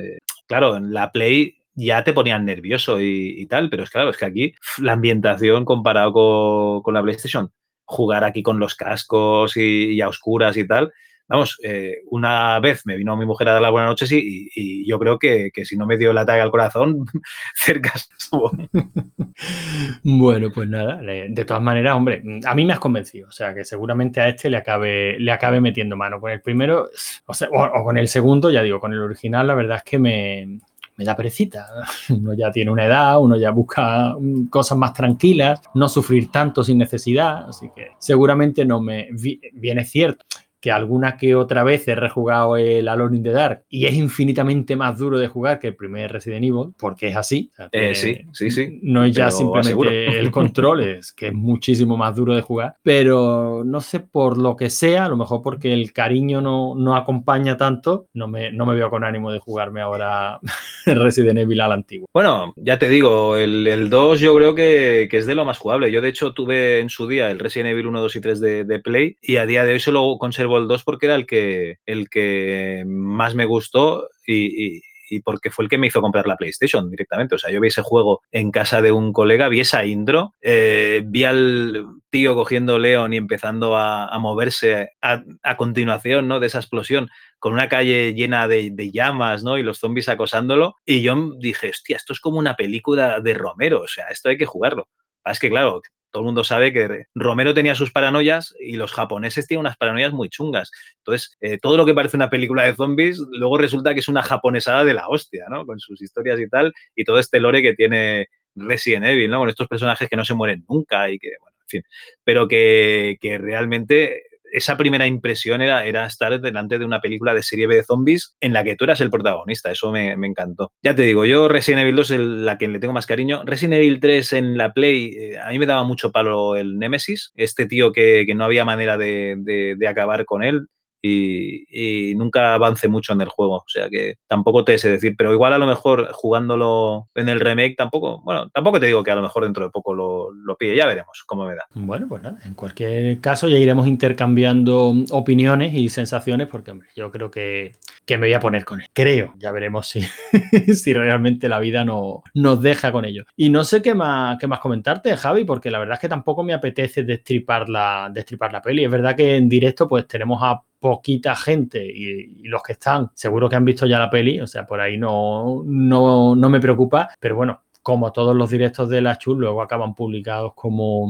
claro, en la Play ya te ponían nervioso y, tal, pero es claro, es que aquí la ambientación comparado con, la PlayStation, jugar aquí con los cascos y, a oscuras y tal, vamos, eh, una vez me vino mi mujer a dar las buenas noches y, yo creo que, si no me dio el ataque al corazón, cerca estuvo. bueno, pues nada, de todas maneras, hombre, a mí me has convencido, o sea, que seguramente a este le acabe, le acabe metiendo mano. Con el primero, o, o con el segundo, ya digo, con el original, la verdad es que me, me da perecita. Uno ya tiene una edad, uno ya busca mm, cosas más tranquilas, no sufrir tanto sin necesidad, así que seguramente no me viene cierto que alguna que otra vez he rejugado el Alone in the Dark y es infinitamente más duro de jugar que el primer Resident Evil, porque es así. Eh, sí, sí, sí. No es ya simplemente el control, es que es muchísimo más duro de jugar, pero no sé por lo que sea, a lo mejor porque el cariño no, no acompaña tanto, no me, no me veo con ánimo de jugarme ahora Resident Evil al antiguo. Bueno, ya te digo, el, el 2 yo creo que, que, es de lo más jugable. Yo de hecho tuve en su día el Resident Evil 1, 2 y 3 de, de Play y a día de hoy solo conservo el 2 porque era el que, el que más me gustó y, porque fue el que me hizo comprar la PlayStation directamente. O sea, yo vi ese juego en casa de un colega, vi esa intro, eh, vi al tío cogiendo León y empezando a, moverse a, continuación ¿no? de esa explosión con una calle llena de, de, llamas ¿no? y los zombies acosándolo. Y yo dije, hostia, esto es como una película de Romero, o sea, esto hay que jugarlo. Es que, claro, todo el mundo sabe que Romero tenía sus paranoias y los japoneses tienen unas paranoias muy chungas. Entonces, eh, todo lo que parece una película de zombies, luego resulta que es una japonesada de la hostia, ¿no? Con sus historias y tal, y todo este lore que tiene Resident Evil, ¿no? Con estos personajes que no se mueren nunca y que, bueno, en fin, pero que, que realmente esa primera impresión era, era, estar delante de una película de serie B de zombies en la que tú eras el protagonista. Eso me, encantó. Ya te digo, yo Resident Evil 2 es la que le tengo más cariño. Resident Evil 3 en la Play, eh, a mí me daba mucho palo el Nemesis, este tío que, no había manera de, acabar con él y, nunca avance mucho en el juego. O sea que tampoco te sé decir, pero igual a lo mejor jugándolo en el remake tampoco, bueno, tampoco te digo que a lo mejor dentro de poco lo, lo pille, ya veremos cómo me da. Bueno, pues nada, en cualquier caso ya iremos intercambiando opiniones y sensaciones porque hombre, yo creo que, que, me voy a poner con él. Creo, ya veremos si, si realmente la vida no, nos deja con ello. Y no sé qué más, qué más comentarte, Javi, porque la verdad es que tampoco me apetece destripar la, destripar la peli. Es verdad que en directo pues tenemos a poquita gente y, los que están seguro que han visto ya la peli, o sea, por ahí no, no, no me preocupa, pero bueno, como todos los directos de la Chus, luego acaban publicados como,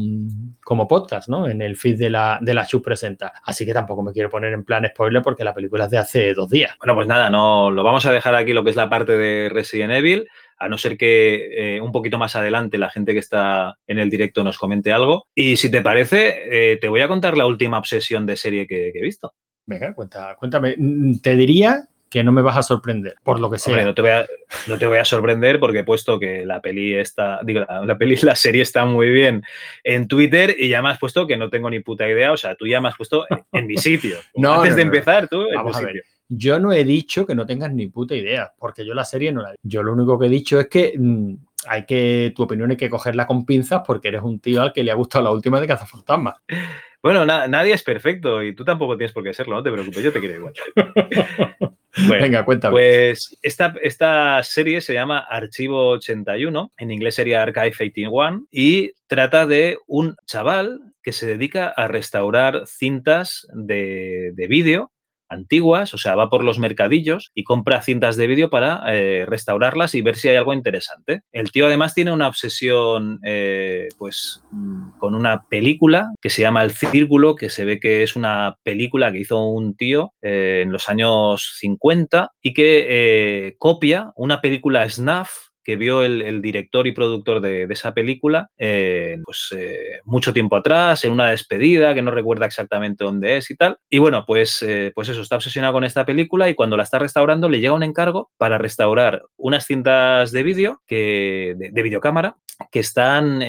como podcast, ¿no? En el feed de la, de la Chus Presenta. Así que tampoco me quiero poner en plan spoiler porque la película es de hace dos días. Bueno, pues nada, no lo vamos a dejar aquí lo que es la parte de Resident Evil a no ser que eh, un poquito más adelante la gente que está en el directo nos comente algo. Y si te parece, eh, te voy a contar la última obsesión de serie que he visto. Venga, cuéntame. Te diría que no me vas a sorprender, por lo que sea. no, te voy a, no te voy a sorprender porque he puesto que la peli está, digo, la, peli, la serie está muy bien en Twitter y ya me has puesto que no tengo ni puta idea, o sea, tú ya me has puesto en, mi sitio. no, Antes de empezar, tú, Vamos a Ver. Yo no he dicho que no tengas ni puta idea, porque yo la serie no la he Yo lo único que he dicho es que mm, hay que, tu opinión hay que cogerla con pinzas porque eres un tío al que le ha gustado la última de Cazafantasmas. Bueno, nadie es perfecto y tú tampoco tienes por qué serlo, no te preocupes, yo te quiero igual. Venga, cuéntame. Pues esta, esta serie se llama Archivo 81, en inglés sería Archive 81, y trata de un chaval que se dedica a restaurar cintas de, de vídeo antiguas, o sea, va por los mercadillos y compra cintas de vídeo para eh, restaurarlas y ver si hay algo interesante. El tío además tiene una obsesión, eh, pues, mm, con una película que se llama El Círculo, que se ve que es una película que hizo un tío eh, en los años 50 y que copia una película snuff que vio el, director y productor de, esa película eh, pues, eh, mucho tiempo atrás, en una despedida, que no recuerda exactamente dónde es y tal. Y bueno, pues, eh, pues eso, está obsesionado con esta película y cuando la está restaurando le llega un encargo para restaurar unas cintas de vídeo, que, de, videocámara, que están,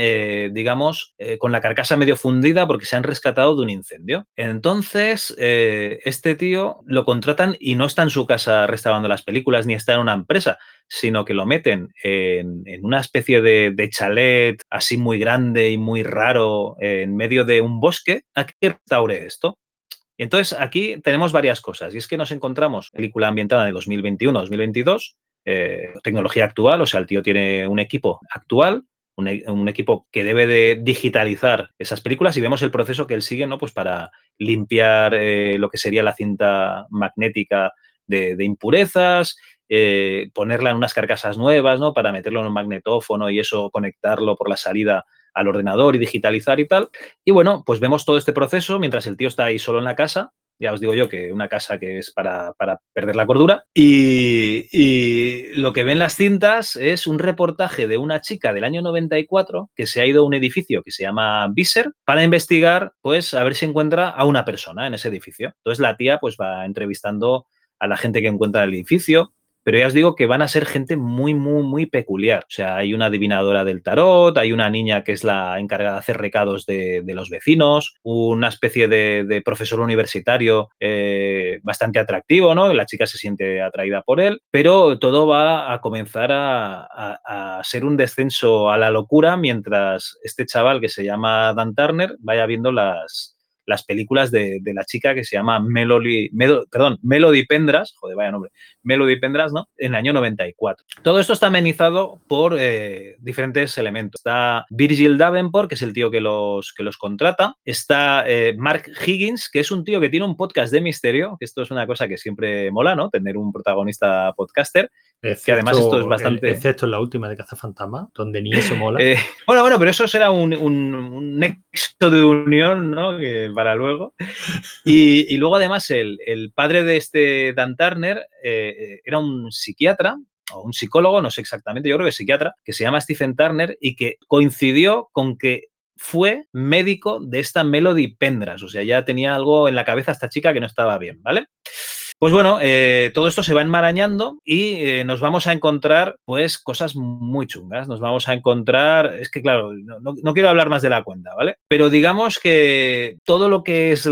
digamos, con la carcasa medio fundida porque se han rescatado de un incendio. Entonces, este tío lo contratan y no está en su casa restaurando las películas ni está en una empresa, sino que lo meten en, una especie de, chalet así muy grande y muy raro en medio de un bosque a que restaure esto. Entonces aquí tenemos varias cosas. Y es que nos encontramos película ambientada de 2021-2022, eh, tecnología actual, o sea, el tío tiene un equipo actual, un, equipo que debe de digitalizar esas películas y vemos el proceso que él sigue, ¿no? Pues para limpiar eh, lo que sería la cinta magnética de impurezas, eh, ponerla en unas carcasas nuevas, ¿no? Para meterlo en un magnetófono y eso conectarlo por la salida al ordenador y digitalizar y tal. Y bueno, pues vemos todo este proceso mientras el tío está ahí solo en la casa. Ya os digo yo que una casa que es para, perder la cordura. Y, lo que ven las cintas es un reportaje de una chica del año 94 que se ha ido a un edificio que se llama Visser para investigar, pues a ver si encuentra a una persona en ese edificio. Entonces la tía pues va entrevistando a la gente que encuentra el edificio, pero ya os digo que van a ser gente muy, muy, muy peculiar. O sea, hay una adivinadora del tarot, hay una niña que es la encargada de hacer recados de, los vecinos, una especie de, profesor universitario eh, bastante atractivo, ¿no? La chica se siente atraída por él, pero todo va a comenzar a, a ser un descenso a la locura mientras este chaval que se llama Dan Turner vaya viendo las, las películas de, la chica que se llama Melody, perdón, Melody Pendras, joder, vaya nombre, Melody Pendras, ¿no? En el año 94. Todo esto está amenizado por eh, diferentes elementos. Está Virgil Davenport, que es el tío que los, que los contrata. Está eh, Mark Higgins, que es un tío que tiene un podcast de misterio, que esto es una cosa que siempre mola, ¿no? Tener un protagonista podcaster que además esto es bastante. excepto en la última de Cazafantasma, donde ni eso mola. Eh, bueno, bueno, pero eso será un, un, nexo de unión, ¿no? Que para luego. Y, luego, además, el, padre de este Dan Turner eh, era un psiquiatra o un psicólogo, no sé exactamente, yo creo que psiquiatra, que se llama Stephen Turner y que coincidió con que fue médico de esta Melody Pendras. O sea, ya tenía algo en la cabeza esta chica que no estaba bien, ¿vale? Pues bueno, eh, todo esto se va enmarañando y eh, nos vamos a encontrar, pues, cosas muy chungas. Nos vamos a encontrar, es que claro, no, quiero hablar más de la cuenta, ¿vale? Pero digamos que todo lo que es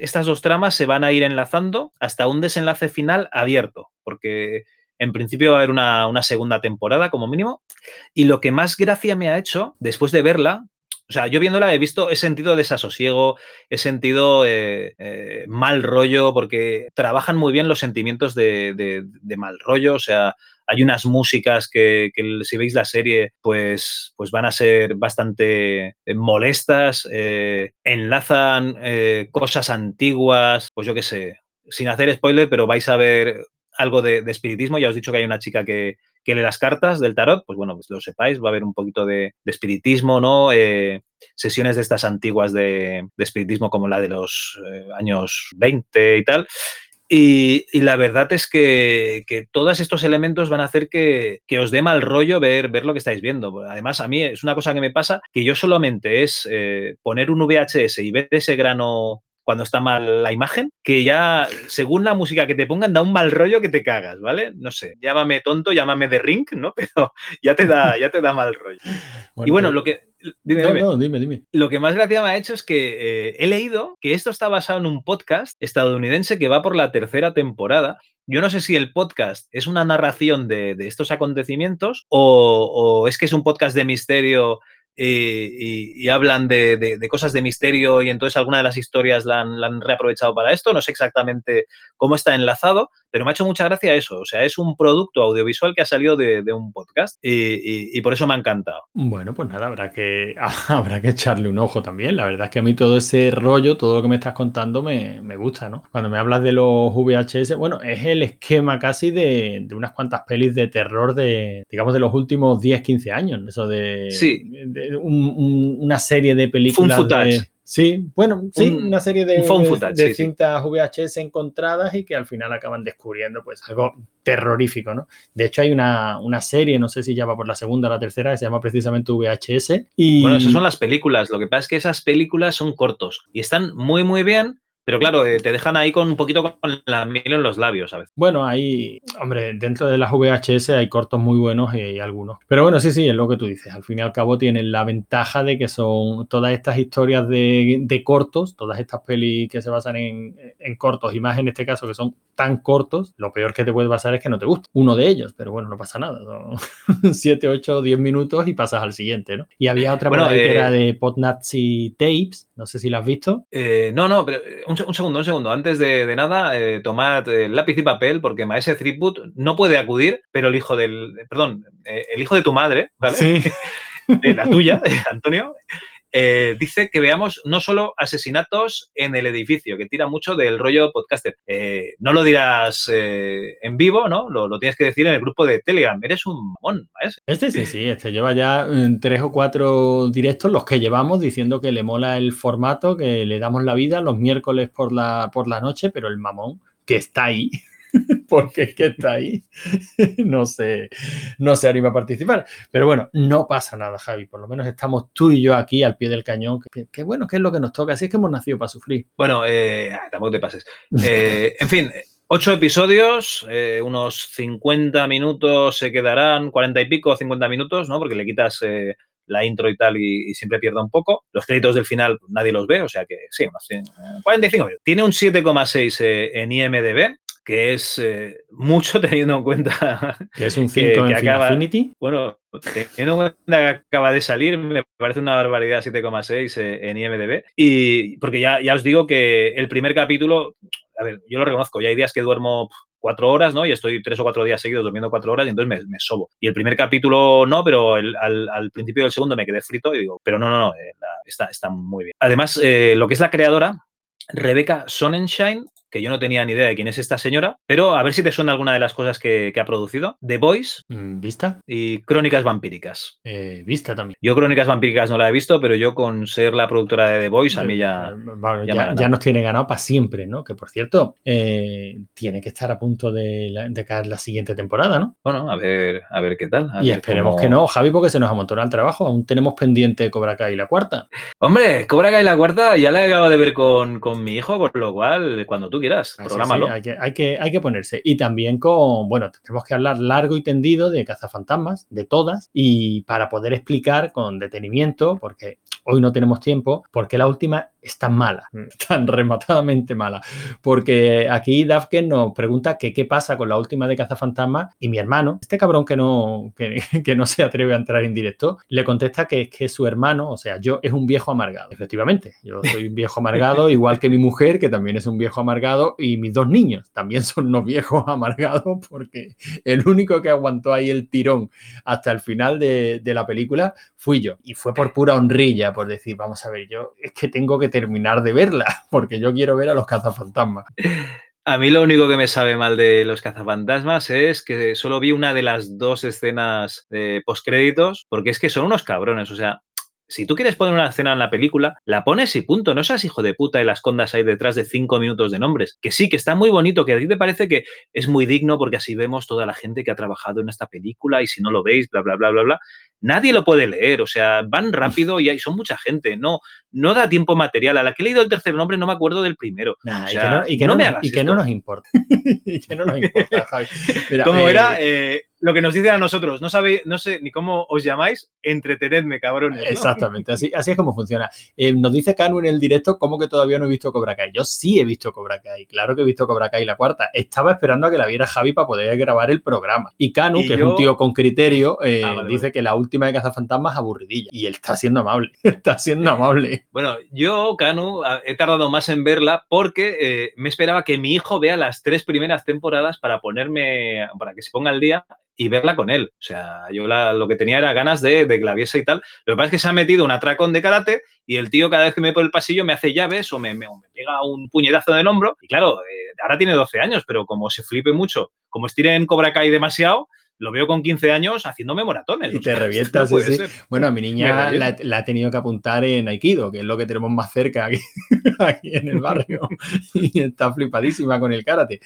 estas dos tramas se van a ir enlazando hasta un desenlace final abierto, porque en principio va a haber una, una segunda temporada como mínimo. Y lo que más gracia me ha hecho, después de verla, o sea, yo viéndola he visto, he sentido desasosiego, he sentido eh, eh, mal rollo, porque trabajan muy bien los sentimientos de, mal rollo. O sea, hay unas músicas que, si veis la serie, pues, pues van a ser bastante eh, molestas, enlazan cosas antiguas, pues yo qué sé, sin hacer spoiler, pero vais a ver algo de, espiritismo. Ya os he dicho que hay una chica que, que lee las cartas del tarot, pues bueno, pues lo sepáis, va a haber un poquito de, espiritismo, ¿no? Eh, sesiones de estas antiguas de, espiritismo como la de los eh, años 20 y tal. Y, la verdad es que, todos estos elementos van a hacer que, os dé mal rollo ver, ver lo que estáis viendo. Además, a mí es una cosa que me pasa que yo solamente es eh, poner un VHS y ver ese grano cuando está mal la imagen, que ya, según la música que te pongan, da un mal rollo que te cagas, ¿vale? No sé, llámame tonto, llámame de ring, ¿no? Pero ya te da, ya te da mal rollo. y bueno, lo que... Dime, dime. dime, Lo que más gracia me ha hecho es que eh, he leído que esto está basado en un podcast estadounidense que va por la tercera temporada yo no sé si el podcast es una narración de, estos acontecimientos o, o, es que es un podcast de misterio y, hablan de, cosas de misterio y entonces alguna de las historias la han, reaprovechado para esto. No sé exactamente cómo está enlazado, pero me ha hecho mucha gracia eso. O sea, es un producto audiovisual que ha salido de, un podcast y, por eso me ha encantado. Bueno, pues nada, habrá que, habrá que echarle un ojo también. La verdad es que a mí todo ese rollo, todo lo que me estás contando me, gusta, ¿no? Cuando me hablas de los VHS, bueno, es el esquema casi de, unas cuantas pelis de terror de, digamos, de los últimos 10, 15 años. Eso de... Sí una serie de películas. Sí, bueno, sí, una serie de, de, cintas VHS encontradas y que al final acaban descubriendo pues algo terrorífico, ¿no? De hecho hay una, una serie, no sé si ya va por la segunda o la tercera, que se llama precisamente VHS. Y... Bueno, esas son las películas, lo que pasa es que esas películas son cortos y están muy, muy bien, pero claro, eh, te dejan ahí con un poquito con la miel en los labios, ¿sabes? Bueno, hay, hombre, dentro de las VHS hay cortos muy buenos y algunos. Pero bueno, sí, sí, es lo que tú dices. Al fin y al cabo tienen la ventaja de que son todas estas historias de, cortos, todas estas pelis que se basan en, cortos y más en este caso que son tan cortos, lo peor que te puede pasar es que no te guste uno de ellos, pero bueno, no pasa nada. Son 7, 8, 10 minutos y pasas al siguiente, ¿no? Y había otra bueno, que era eh, de Nazi Tapes, no sé si la has visto. Eh, no, no, pero un, segundo, un segundo. Antes de, nada, eh, tomad lápiz y papel porque Maese Threepwood no puede acudir, pero el hijo del, perdón, el hijo de tu madre, ¿vale? Sí. la tuya, Antonio, eh, dice que veamos no solo asesinatos en el edificio, que tira mucho del rollo podcaster. Eh, no lo dirás eh, en vivo, ¿no? Lo, tienes que decir en el grupo de Telegram. Eres un mamón, Este sí, sí, este lleva ya mm, tres o cuatro directos, los que llevamos, diciendo que le mola el formato, que le damos la vida los miércoles por la, por la noche, pero el mamón que está ahí porque es que está ahí, no se, no se anima a participar. Pero bueno, no pasa nada, Javi. Por lo menos estamos tú y yo aquí al pie del cañón. Que, bueno, que es lo que nos toca. Así es que hemos nacido para sufrir. Bueno, eh, tampoco te pases. Eh, en fin, ocho episodios, eh, unos 50 minutos se quedarán, 40 y pico, 50 minutos, ¿no? Porque le quitas la intro y tal y, siempre pierda un poco. Los créditos del final nadie los ve, o sea que sí, más 45 minutos. Tiene un 7,6 en IMDB, que es eh, mucho teniendo en cuenta que es un 5 en acaba, Infinity. Bueno, teniendo en cuenta que acaba de salir, me parece una barbaridad 7,6 eh, en IMDB. Y porque ya, ya os digo que el primer capítulo, a ver, yo lo reconozco, ya hay días que duermo cuatro horas, ¿no? Y estoy tres o cuatro días seguidos durmiendo cuatro horas y entonces me, sobo. Y el primer capítulo no, pero al, principio del segundo me quedé frito y digo, pero no, no, no, eh, está, está muy bien. Además, lo que es la creadora, Rebecca Sonnenschein, que yo no tenía ni idea de quién es esta señora, pero a ver si te suena alguna de las cosas que, ha producido. The Voice. Mm, ¿Vista? Y Crónicas Vampíricas. Eh, vista también. Yo Crónicas Vampíricas no la he visto, pero yo con ser la productora de The Voice a mí ya... ya, nos tiene ganado para siempre, ¿no? Que por cierto, eh, tiene que estar a punto de, caer la siguiente temporada, ¿no? Bueno, a ver, a ver qué tal. y esperemos que no, Javi, porque se nos amontona el trabajo. Aún tenemos pendiente Cobra Kai la cuarta. Hombre, Cobra Kai la cuarta ya la acabo de ver con, con mi hijo, por lo cual, cuando tú quieras, programalo. hay, que, hay, que, hay que ponerse. Y también con, bueno, tenemos que hablar largo y tendido de cazafantasmas, de todas, y para poder explicar con detenimiento, porque hoy no tenemos tiempo, porque la última es tan mala, tan rematadamente mala. Porque aquí Dafke nos pregunta que qué pasa con la última de Cazafantasma y mi hermano, este cabrón que no, que, no se atreve a entrar en directo, le contesta que es que su hermano, o sea, yo es un viejo amargado. Efectivamente, yo soy un viejo amargado, igual que mi mujer, que también es un viejo amargado, y mis dos niños también son unos viejos amargados, porque el único que aguantó ahí el tirón hasta el final de, de la película fui yo. Y fue por pura honrilla, por decir, vamos a ver, yo es que tengo que terminar de verla, porque yo quiero ver a los cazafantasmas. A mí lo único que me sabe mal de los cazafantasmas es que solo vi una de las dos escenas de postcréditos, porque es que son unos cabrones, o sea, si tú quieres poner una escena en la película, la pones y punto. No seas hijo de puta y las condas ahí detrás de cinco minutos de nombres. Que sí, que está muy bonito, que a ti te parece que es muy digno porque así vemos toda la gente que ha trabajado en esta película y si no lo veis, bla, bla, bla, bla, bla. Nadie lo puede leer, o sea, van rápido y hay, son mucha gente. No, no da tiempo material. A la que he leído el tercer nombre no me acuerdo del primero. y que no, nos importa. y que no nos importa, Javi. Como era, eh, lo que nos dicen a nosotros, no sabéis, no sé ni cómo os llamáis, entretenedme, cabrones. Exactamente, así, así es como funciona. Eh, nos dice Canu en el directo cómo que todavía no he visto Cobra Kai. Yo sí he visto Cobra Kai, claro que he visto Cobra Kai la cuarta. Estaba esperando a que la viera Javi para poder grabar el programa. Y Canu, que es un tío con criterio, eh, ah, dice que la última de Cazafantasmas es aburridilla. Y él está siendo amable, está siendo amable. Bueno, yo, Canu, he tardado más en verla porque eh, me esperaba que mi hijo vea las tres primeras temporadas para ponerme, para que se ponga al día y verla con él. O sea, yo lo que tenía era ganas de, de que y tal. Lo que pasa es que se ha metido un atracón de karate y el tío cada vez que me por el pasillo me hace llaves o me, me, pega un puñetazo en el hombro. Y claro, eh, ahora tiene 12 años, pero como se flipe mucho, como estire en Cobra Kai demasiado, lo veo con 15 años haciéndome moratones. Y te revientas, sí, sí. Bueno, a mi niña la, la, ha tenido que apuntar en Aikido, que es lo que tenemos más cerca aquí, aquí en el barrio. y está flipadísima con el karate.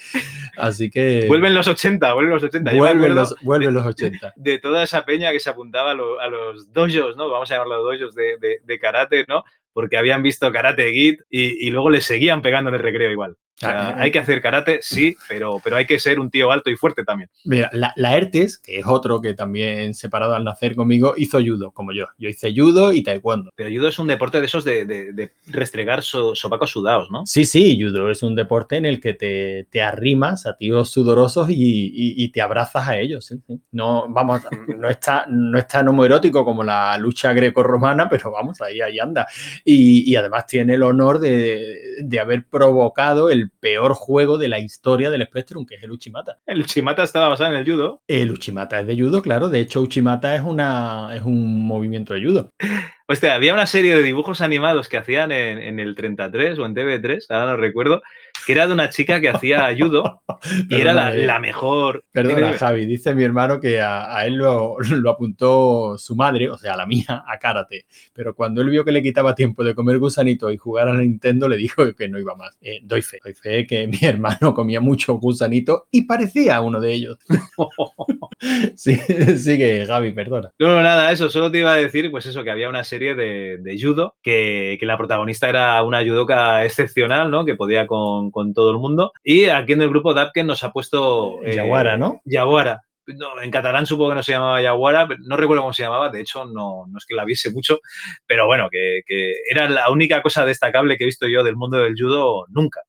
Así que... Vuelven los 80, vuelven los 80. Vuelven, los, vuelven los 80. De, toda esa peña que se apuntaba a, los dojos, ¿no? Vamos a llamarlos dojos de, de, de karate, ¿no? Porque habían visto Karate Git y, y luego le seguían pegando en el recreo igual. Hay que hacer karate, sí, pero, pero hay que ser un tío alto y fuerte también. Mira, la, la, ERTES, que es otro que también separado al nacer conmigo, hizo judo, como yo. Yo hice judo y taekwondo. Pero judo es un deporte de esos de, de, restregar sopacos sudados, ¿no? Sí, sí, judo es un deporte en el que te, te arrimas a tíos sudorosos y, y, te abrazas a ellos. No, vamos, no está, no está no erótico como la lucha greco-romana, pero vamos, ahí, ahí anda. Y, y además tiene el honor de, de haber provocado el peor juego de la historia del Spectrum, que es el Uchimata. El Uchimata estaba basado en el judo. El Uchimata es de judo, claro. De hecho, Uchimata es, una, es un movimiento de judo. Hostia, había una serie de dibujos animados que hacían en, el 33 o en TV3, ahora no recuerdo, que era de una chica que hacía judo y era la, mejor. Perdona, Javi, dice mi hermano que a, él lo, apuntó su madre, o sea, la mía, a karate. Pero cuando él vio que le quitaba tiempo de comer gusanito y jugar a la Nintendo, le dijo que no iba más. Eh, doy fe, doy fe que mi hermano comía mucho gusanito y parecía uno de ellos. sí, sigue, Javi, perdona. No, no, nada, eso, solo te iba a decir, pues eso, que había una serie de, judo, que, la protagonista era una judoka excepcional, ¿no? Que podía con, todo el mundo. Y aquí en el grupo Dapken nos ha puesto... Eh, Yaguara, ¿no? Yaguara. en catalán supongo que no se llamaba Yaguara, no recuerdo cómo se llamaba, de hecho no, no es que la viese mucho, pero bueno, que, que, era la única cosa destacable que he visto yo del mundo del judo nunca.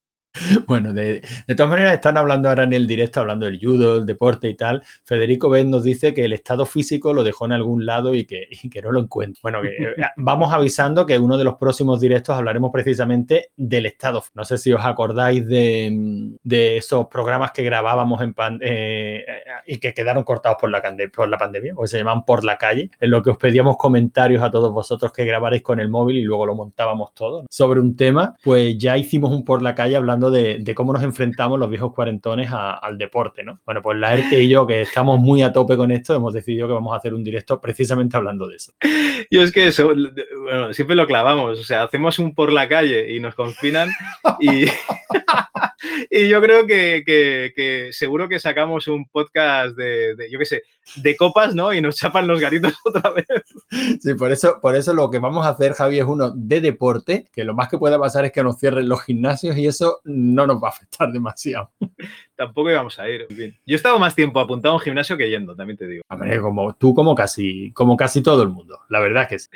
Bueno, de, todas maneras, están hablando ahora en el directo, hablando del judo, el deporte y tal. Federico Ben nos dice que el estado físico lo dejó en algún lado y que, que no lo encuentra. Bueno, que, eh, vamos avisando que uno de los próximos directos hablaremos precisamente del estado. No sé si os acordáis de, esos programas que grabábamos en eh, y que quedaron cortados por la, por la pandemia, o se llaman Por la calle, en lo que os pedíamos comentarios a todos vosotros que grabaréis con el móvil y luego lo montábamos todo sobre un tema. Pues ya hicimos un Por la calle hablando de, cómo nos enfrentamos los viejos cuarentones al deporte, ¿no? Bueno, pues la ERTE y yo, que estamos muy a tope con esto, hemos decidido que vamos a hacer un directo precisamente hablando de eso. Yo es que eso, bueno, siempre lo clavamos, o sea, hacemos un por la calle y nos confinan y, y yo creo que, seguro que sacamos un podcast de, yo qué sé, de copas, ¿no? Y nos chapan los garitos otra vez. Sí, por eso, por eso lo que vamos a hacer, Javi, es uno de deporte, que lo más que pueda pasar es que nos cierren los gimnasios y eso no nos va a afectar demasiado. Tampoco íbamos a ir. Yo he estado más tiempo apuntado a un gimnasio que yendo, también te digo. como tú, como casi, como casi todo el mundo. La verdad es que sí.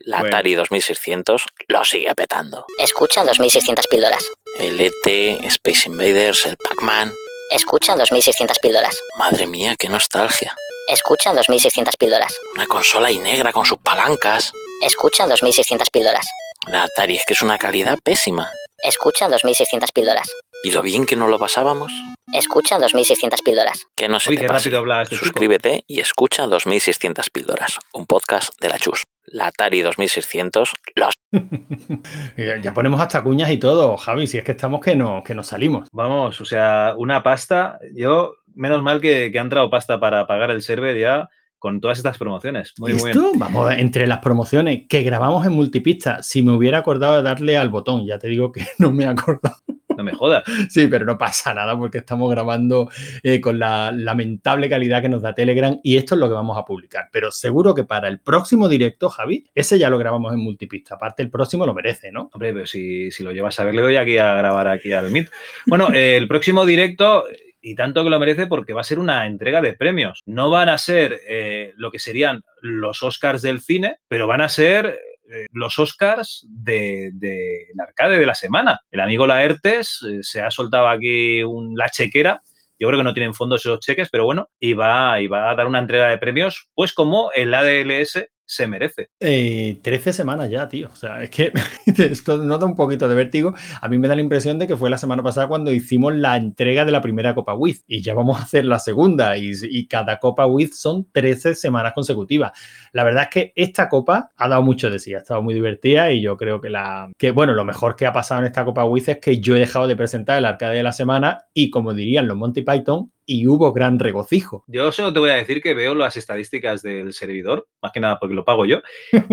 La Atari 2600 lo sigue petando. Escucha 2600 píldoras. El ET, Space Invaders, el Pac-Man. Escucha 2600 píldoras. Madre mía, qué nostalgia. Escucha 2600 píldoras. Una consola y negra con sus palancas. Escucha 2600 píldoras. La Atari es que es una calidad pésima. Escucha 2600 píldoras. ¿Y lo bien que no lo pasábamos? Escucha 2600 píldoras. Que no se te pase. Este Suscríbete y escucha 2600 píldoras, un podcast de la Chus. La Atari 2600, los... ya ponemos hasta cuñas y todo, Javi, si es que estamos que, no, que nos salimos. Vamos, o sea, una pasta, yo, menos mal que, que han traído pasta para pagar el server ya, con todas estas promociones. Muy, muy ¿Listo? bien. Vamos, entre las promociones que grabamos en multipista, si me hubiera acordado de darle al botón, ya te digo que no me he acordado. No me jodas. Sí, pero no pasa nada porque estamos grabando eh, con la lamentable calidad que nos da Telegram y esto es lo que vamos a publicar. Pero seguro que para el próximo directo, Javi, ese ya lo grabamos en multipista. Aparte, el próximo lo merece, ¿no? Hombre, pero si, si lo llevas a ver, le doy aquí a grabar aquí al Meet. Bueno, eh, el próximo directo, y tanto que lo merece porque va a ser una entrega de premios. No van a ser eh, lo que serían los Oscars del cine, pero van a ser eh, los Oscars del de, el arcade de la semana. El amigo Laertes eh, se ha soltado aquí un, la chequera. Yo creo que no tienen fondos esos cheques, pero bueno, y va, y va a dar una entrega de premios, pues como el ADLS se merece. Eh, 13 semanas ya, tío. O sea, es que esto nota un poquito de vértigo. A mí me da la impresión de que fue la semana pasada cuando hicimos la entrega de la primera Copa WIZ y ya vamos a hacer la segunda y, y cada Copa WIZ son 13 semanas consecutivas. La verdad es que esta Copa ha dado mucho de sí, ha estado muy divertida y yo creo que la que bueno, lo mejor que ha pasado en esta Copa WIZ es que yo he dejado de presentar el arcade de la semana y como dirían los Monty Python, y hubo gran regocijo. Yo solo te voy a decir que veo las estadísticas del servidor, más que nada porque lo pago yo,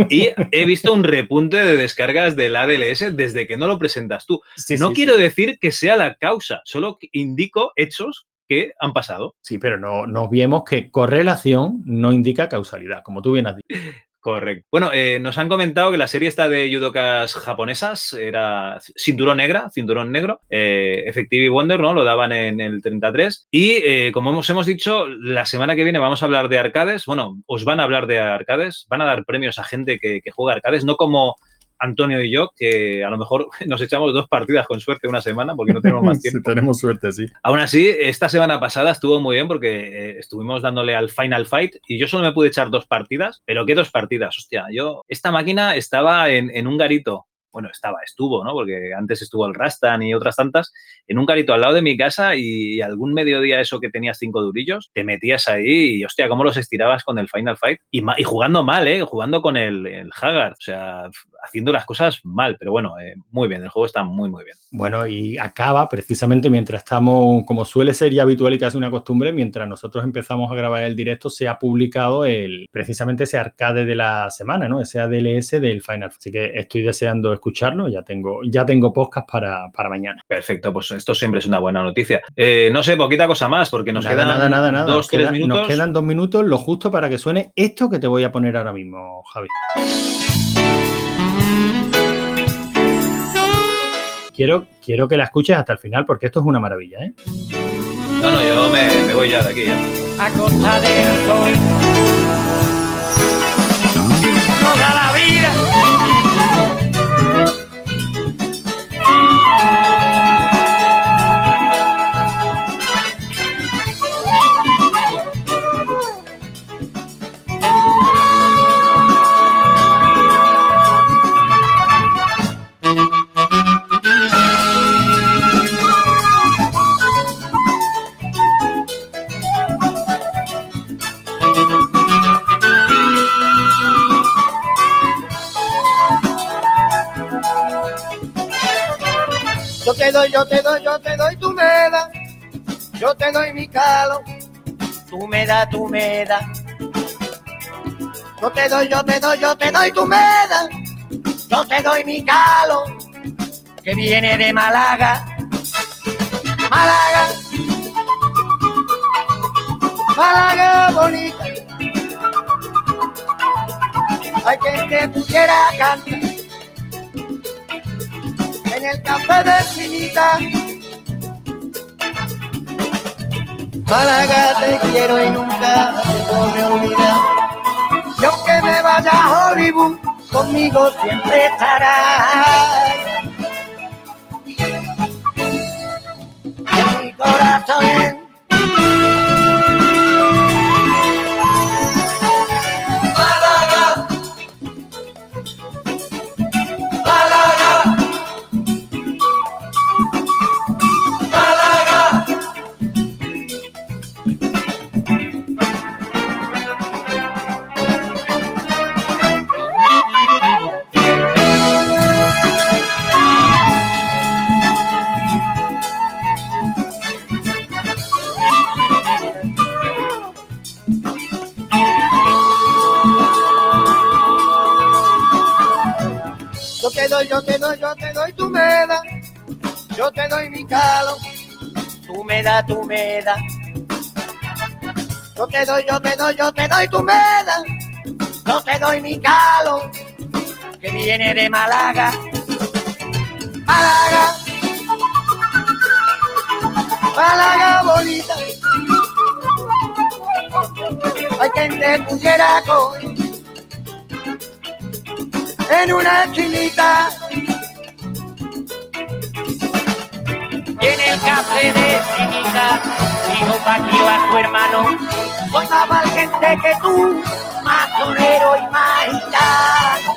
y he visto un repunte de descargas del ADLS desde que no lo presentas tú. Sí, no sí, quiero sí. decir que sea la causa, solo indico hechos que han pasado. Sí, pero no, no vemos que correlación no indica causalidad, como tú bien has dicho. Correcto. Bueno, eh, nos han comentado que la serie esta de judokas japonesas era cinturón negra, cinturón negro, eh, Effective Wonder, ¿no? Lo daban en el 33. Y eh, como hemos, hemos dicho, la semana que viene vamos a hablar de arcades. Bueno, os van a hablar de arcades, van a dar premios a gente que juega arcades, no como Antonio y yo, que a lo mejor nos echamos dos partidas con suerte una semana porque no tenemos más tiempo. Sí, tenemos suerte, sí. Aún así, esta semana pasada estuvo muy bien porque eh, estuvimos dándole al Final Fight y yo solo me pude echar dos partidas, pero ¿qué dos partidas? Hostia, yo, esta máquina estaba en, en un garito. Bueno, estaba, estuvo, ¿no? Porque antes estuvo el Rastan y otras tantas, en un garito al lado de mi casa y algún mediodía eso que tenías cinco durillos, te metías ahí y, hostia, cómo los estirabas con el Final Fight y, y jugando mal, ¿eh? Jugando con el, el Haggard, o sea, haciendo las cosas mal, pero bueno, eh, muy bien, el juego está muy, muy bien. Bueno, y acaba precisamente mientras estamos, como suele ser ya habitual y casi una costumbre, mientras nosotros empezamos a grabar el directo, se ha publicado el, precisamente ese arcade de la semana, ¿no? Ese ADLS del Final. Así que estoy deseando escucharlo, ya tengo, ya tengo podcast para, para mañana. Perfecto, pues esto siempre es una buena noticia. Eh, no sé, poquita cosa más, porque nos nada, quedan nada, nada, nada. dos, Nos tres queda- minutos. Nos quedan dos minutos, lo justo para que suene esto que te voy a poner ahora mismo, Javi. Quiero, quiero que la escuches hasta el final porque esto es una maravilla, ¿eh? No, no, yo me, me voy ya de aquí. ¿eh? a costa del sol. Yo te doy, yo te doy, tú me das. Yo te doy mi calo. Tú me das, tú me das. Yo te doy, yo te doy, yo te doy, tú me das. Yo te doy mi calo. Que viene de Málaga. Málaga. Málaga bonita. Hay quien te pudiera cantar en el café de esquinita. Málaga te quiero y nunca te podré olvidar. Y aunque me vaya a Hollywood, conmigo siempre estarás. Das. Yo te doy, yo te doy, yo te doy tu meda, yo te doy mi calo, que viene de Málaga. Málaga, Málaga bonita. Hay quien te pusiera con en una esquinita. Tiene el café de chinita, dijo Paquito a su hermano, soy más valiente que tú, más sonero y más gitano.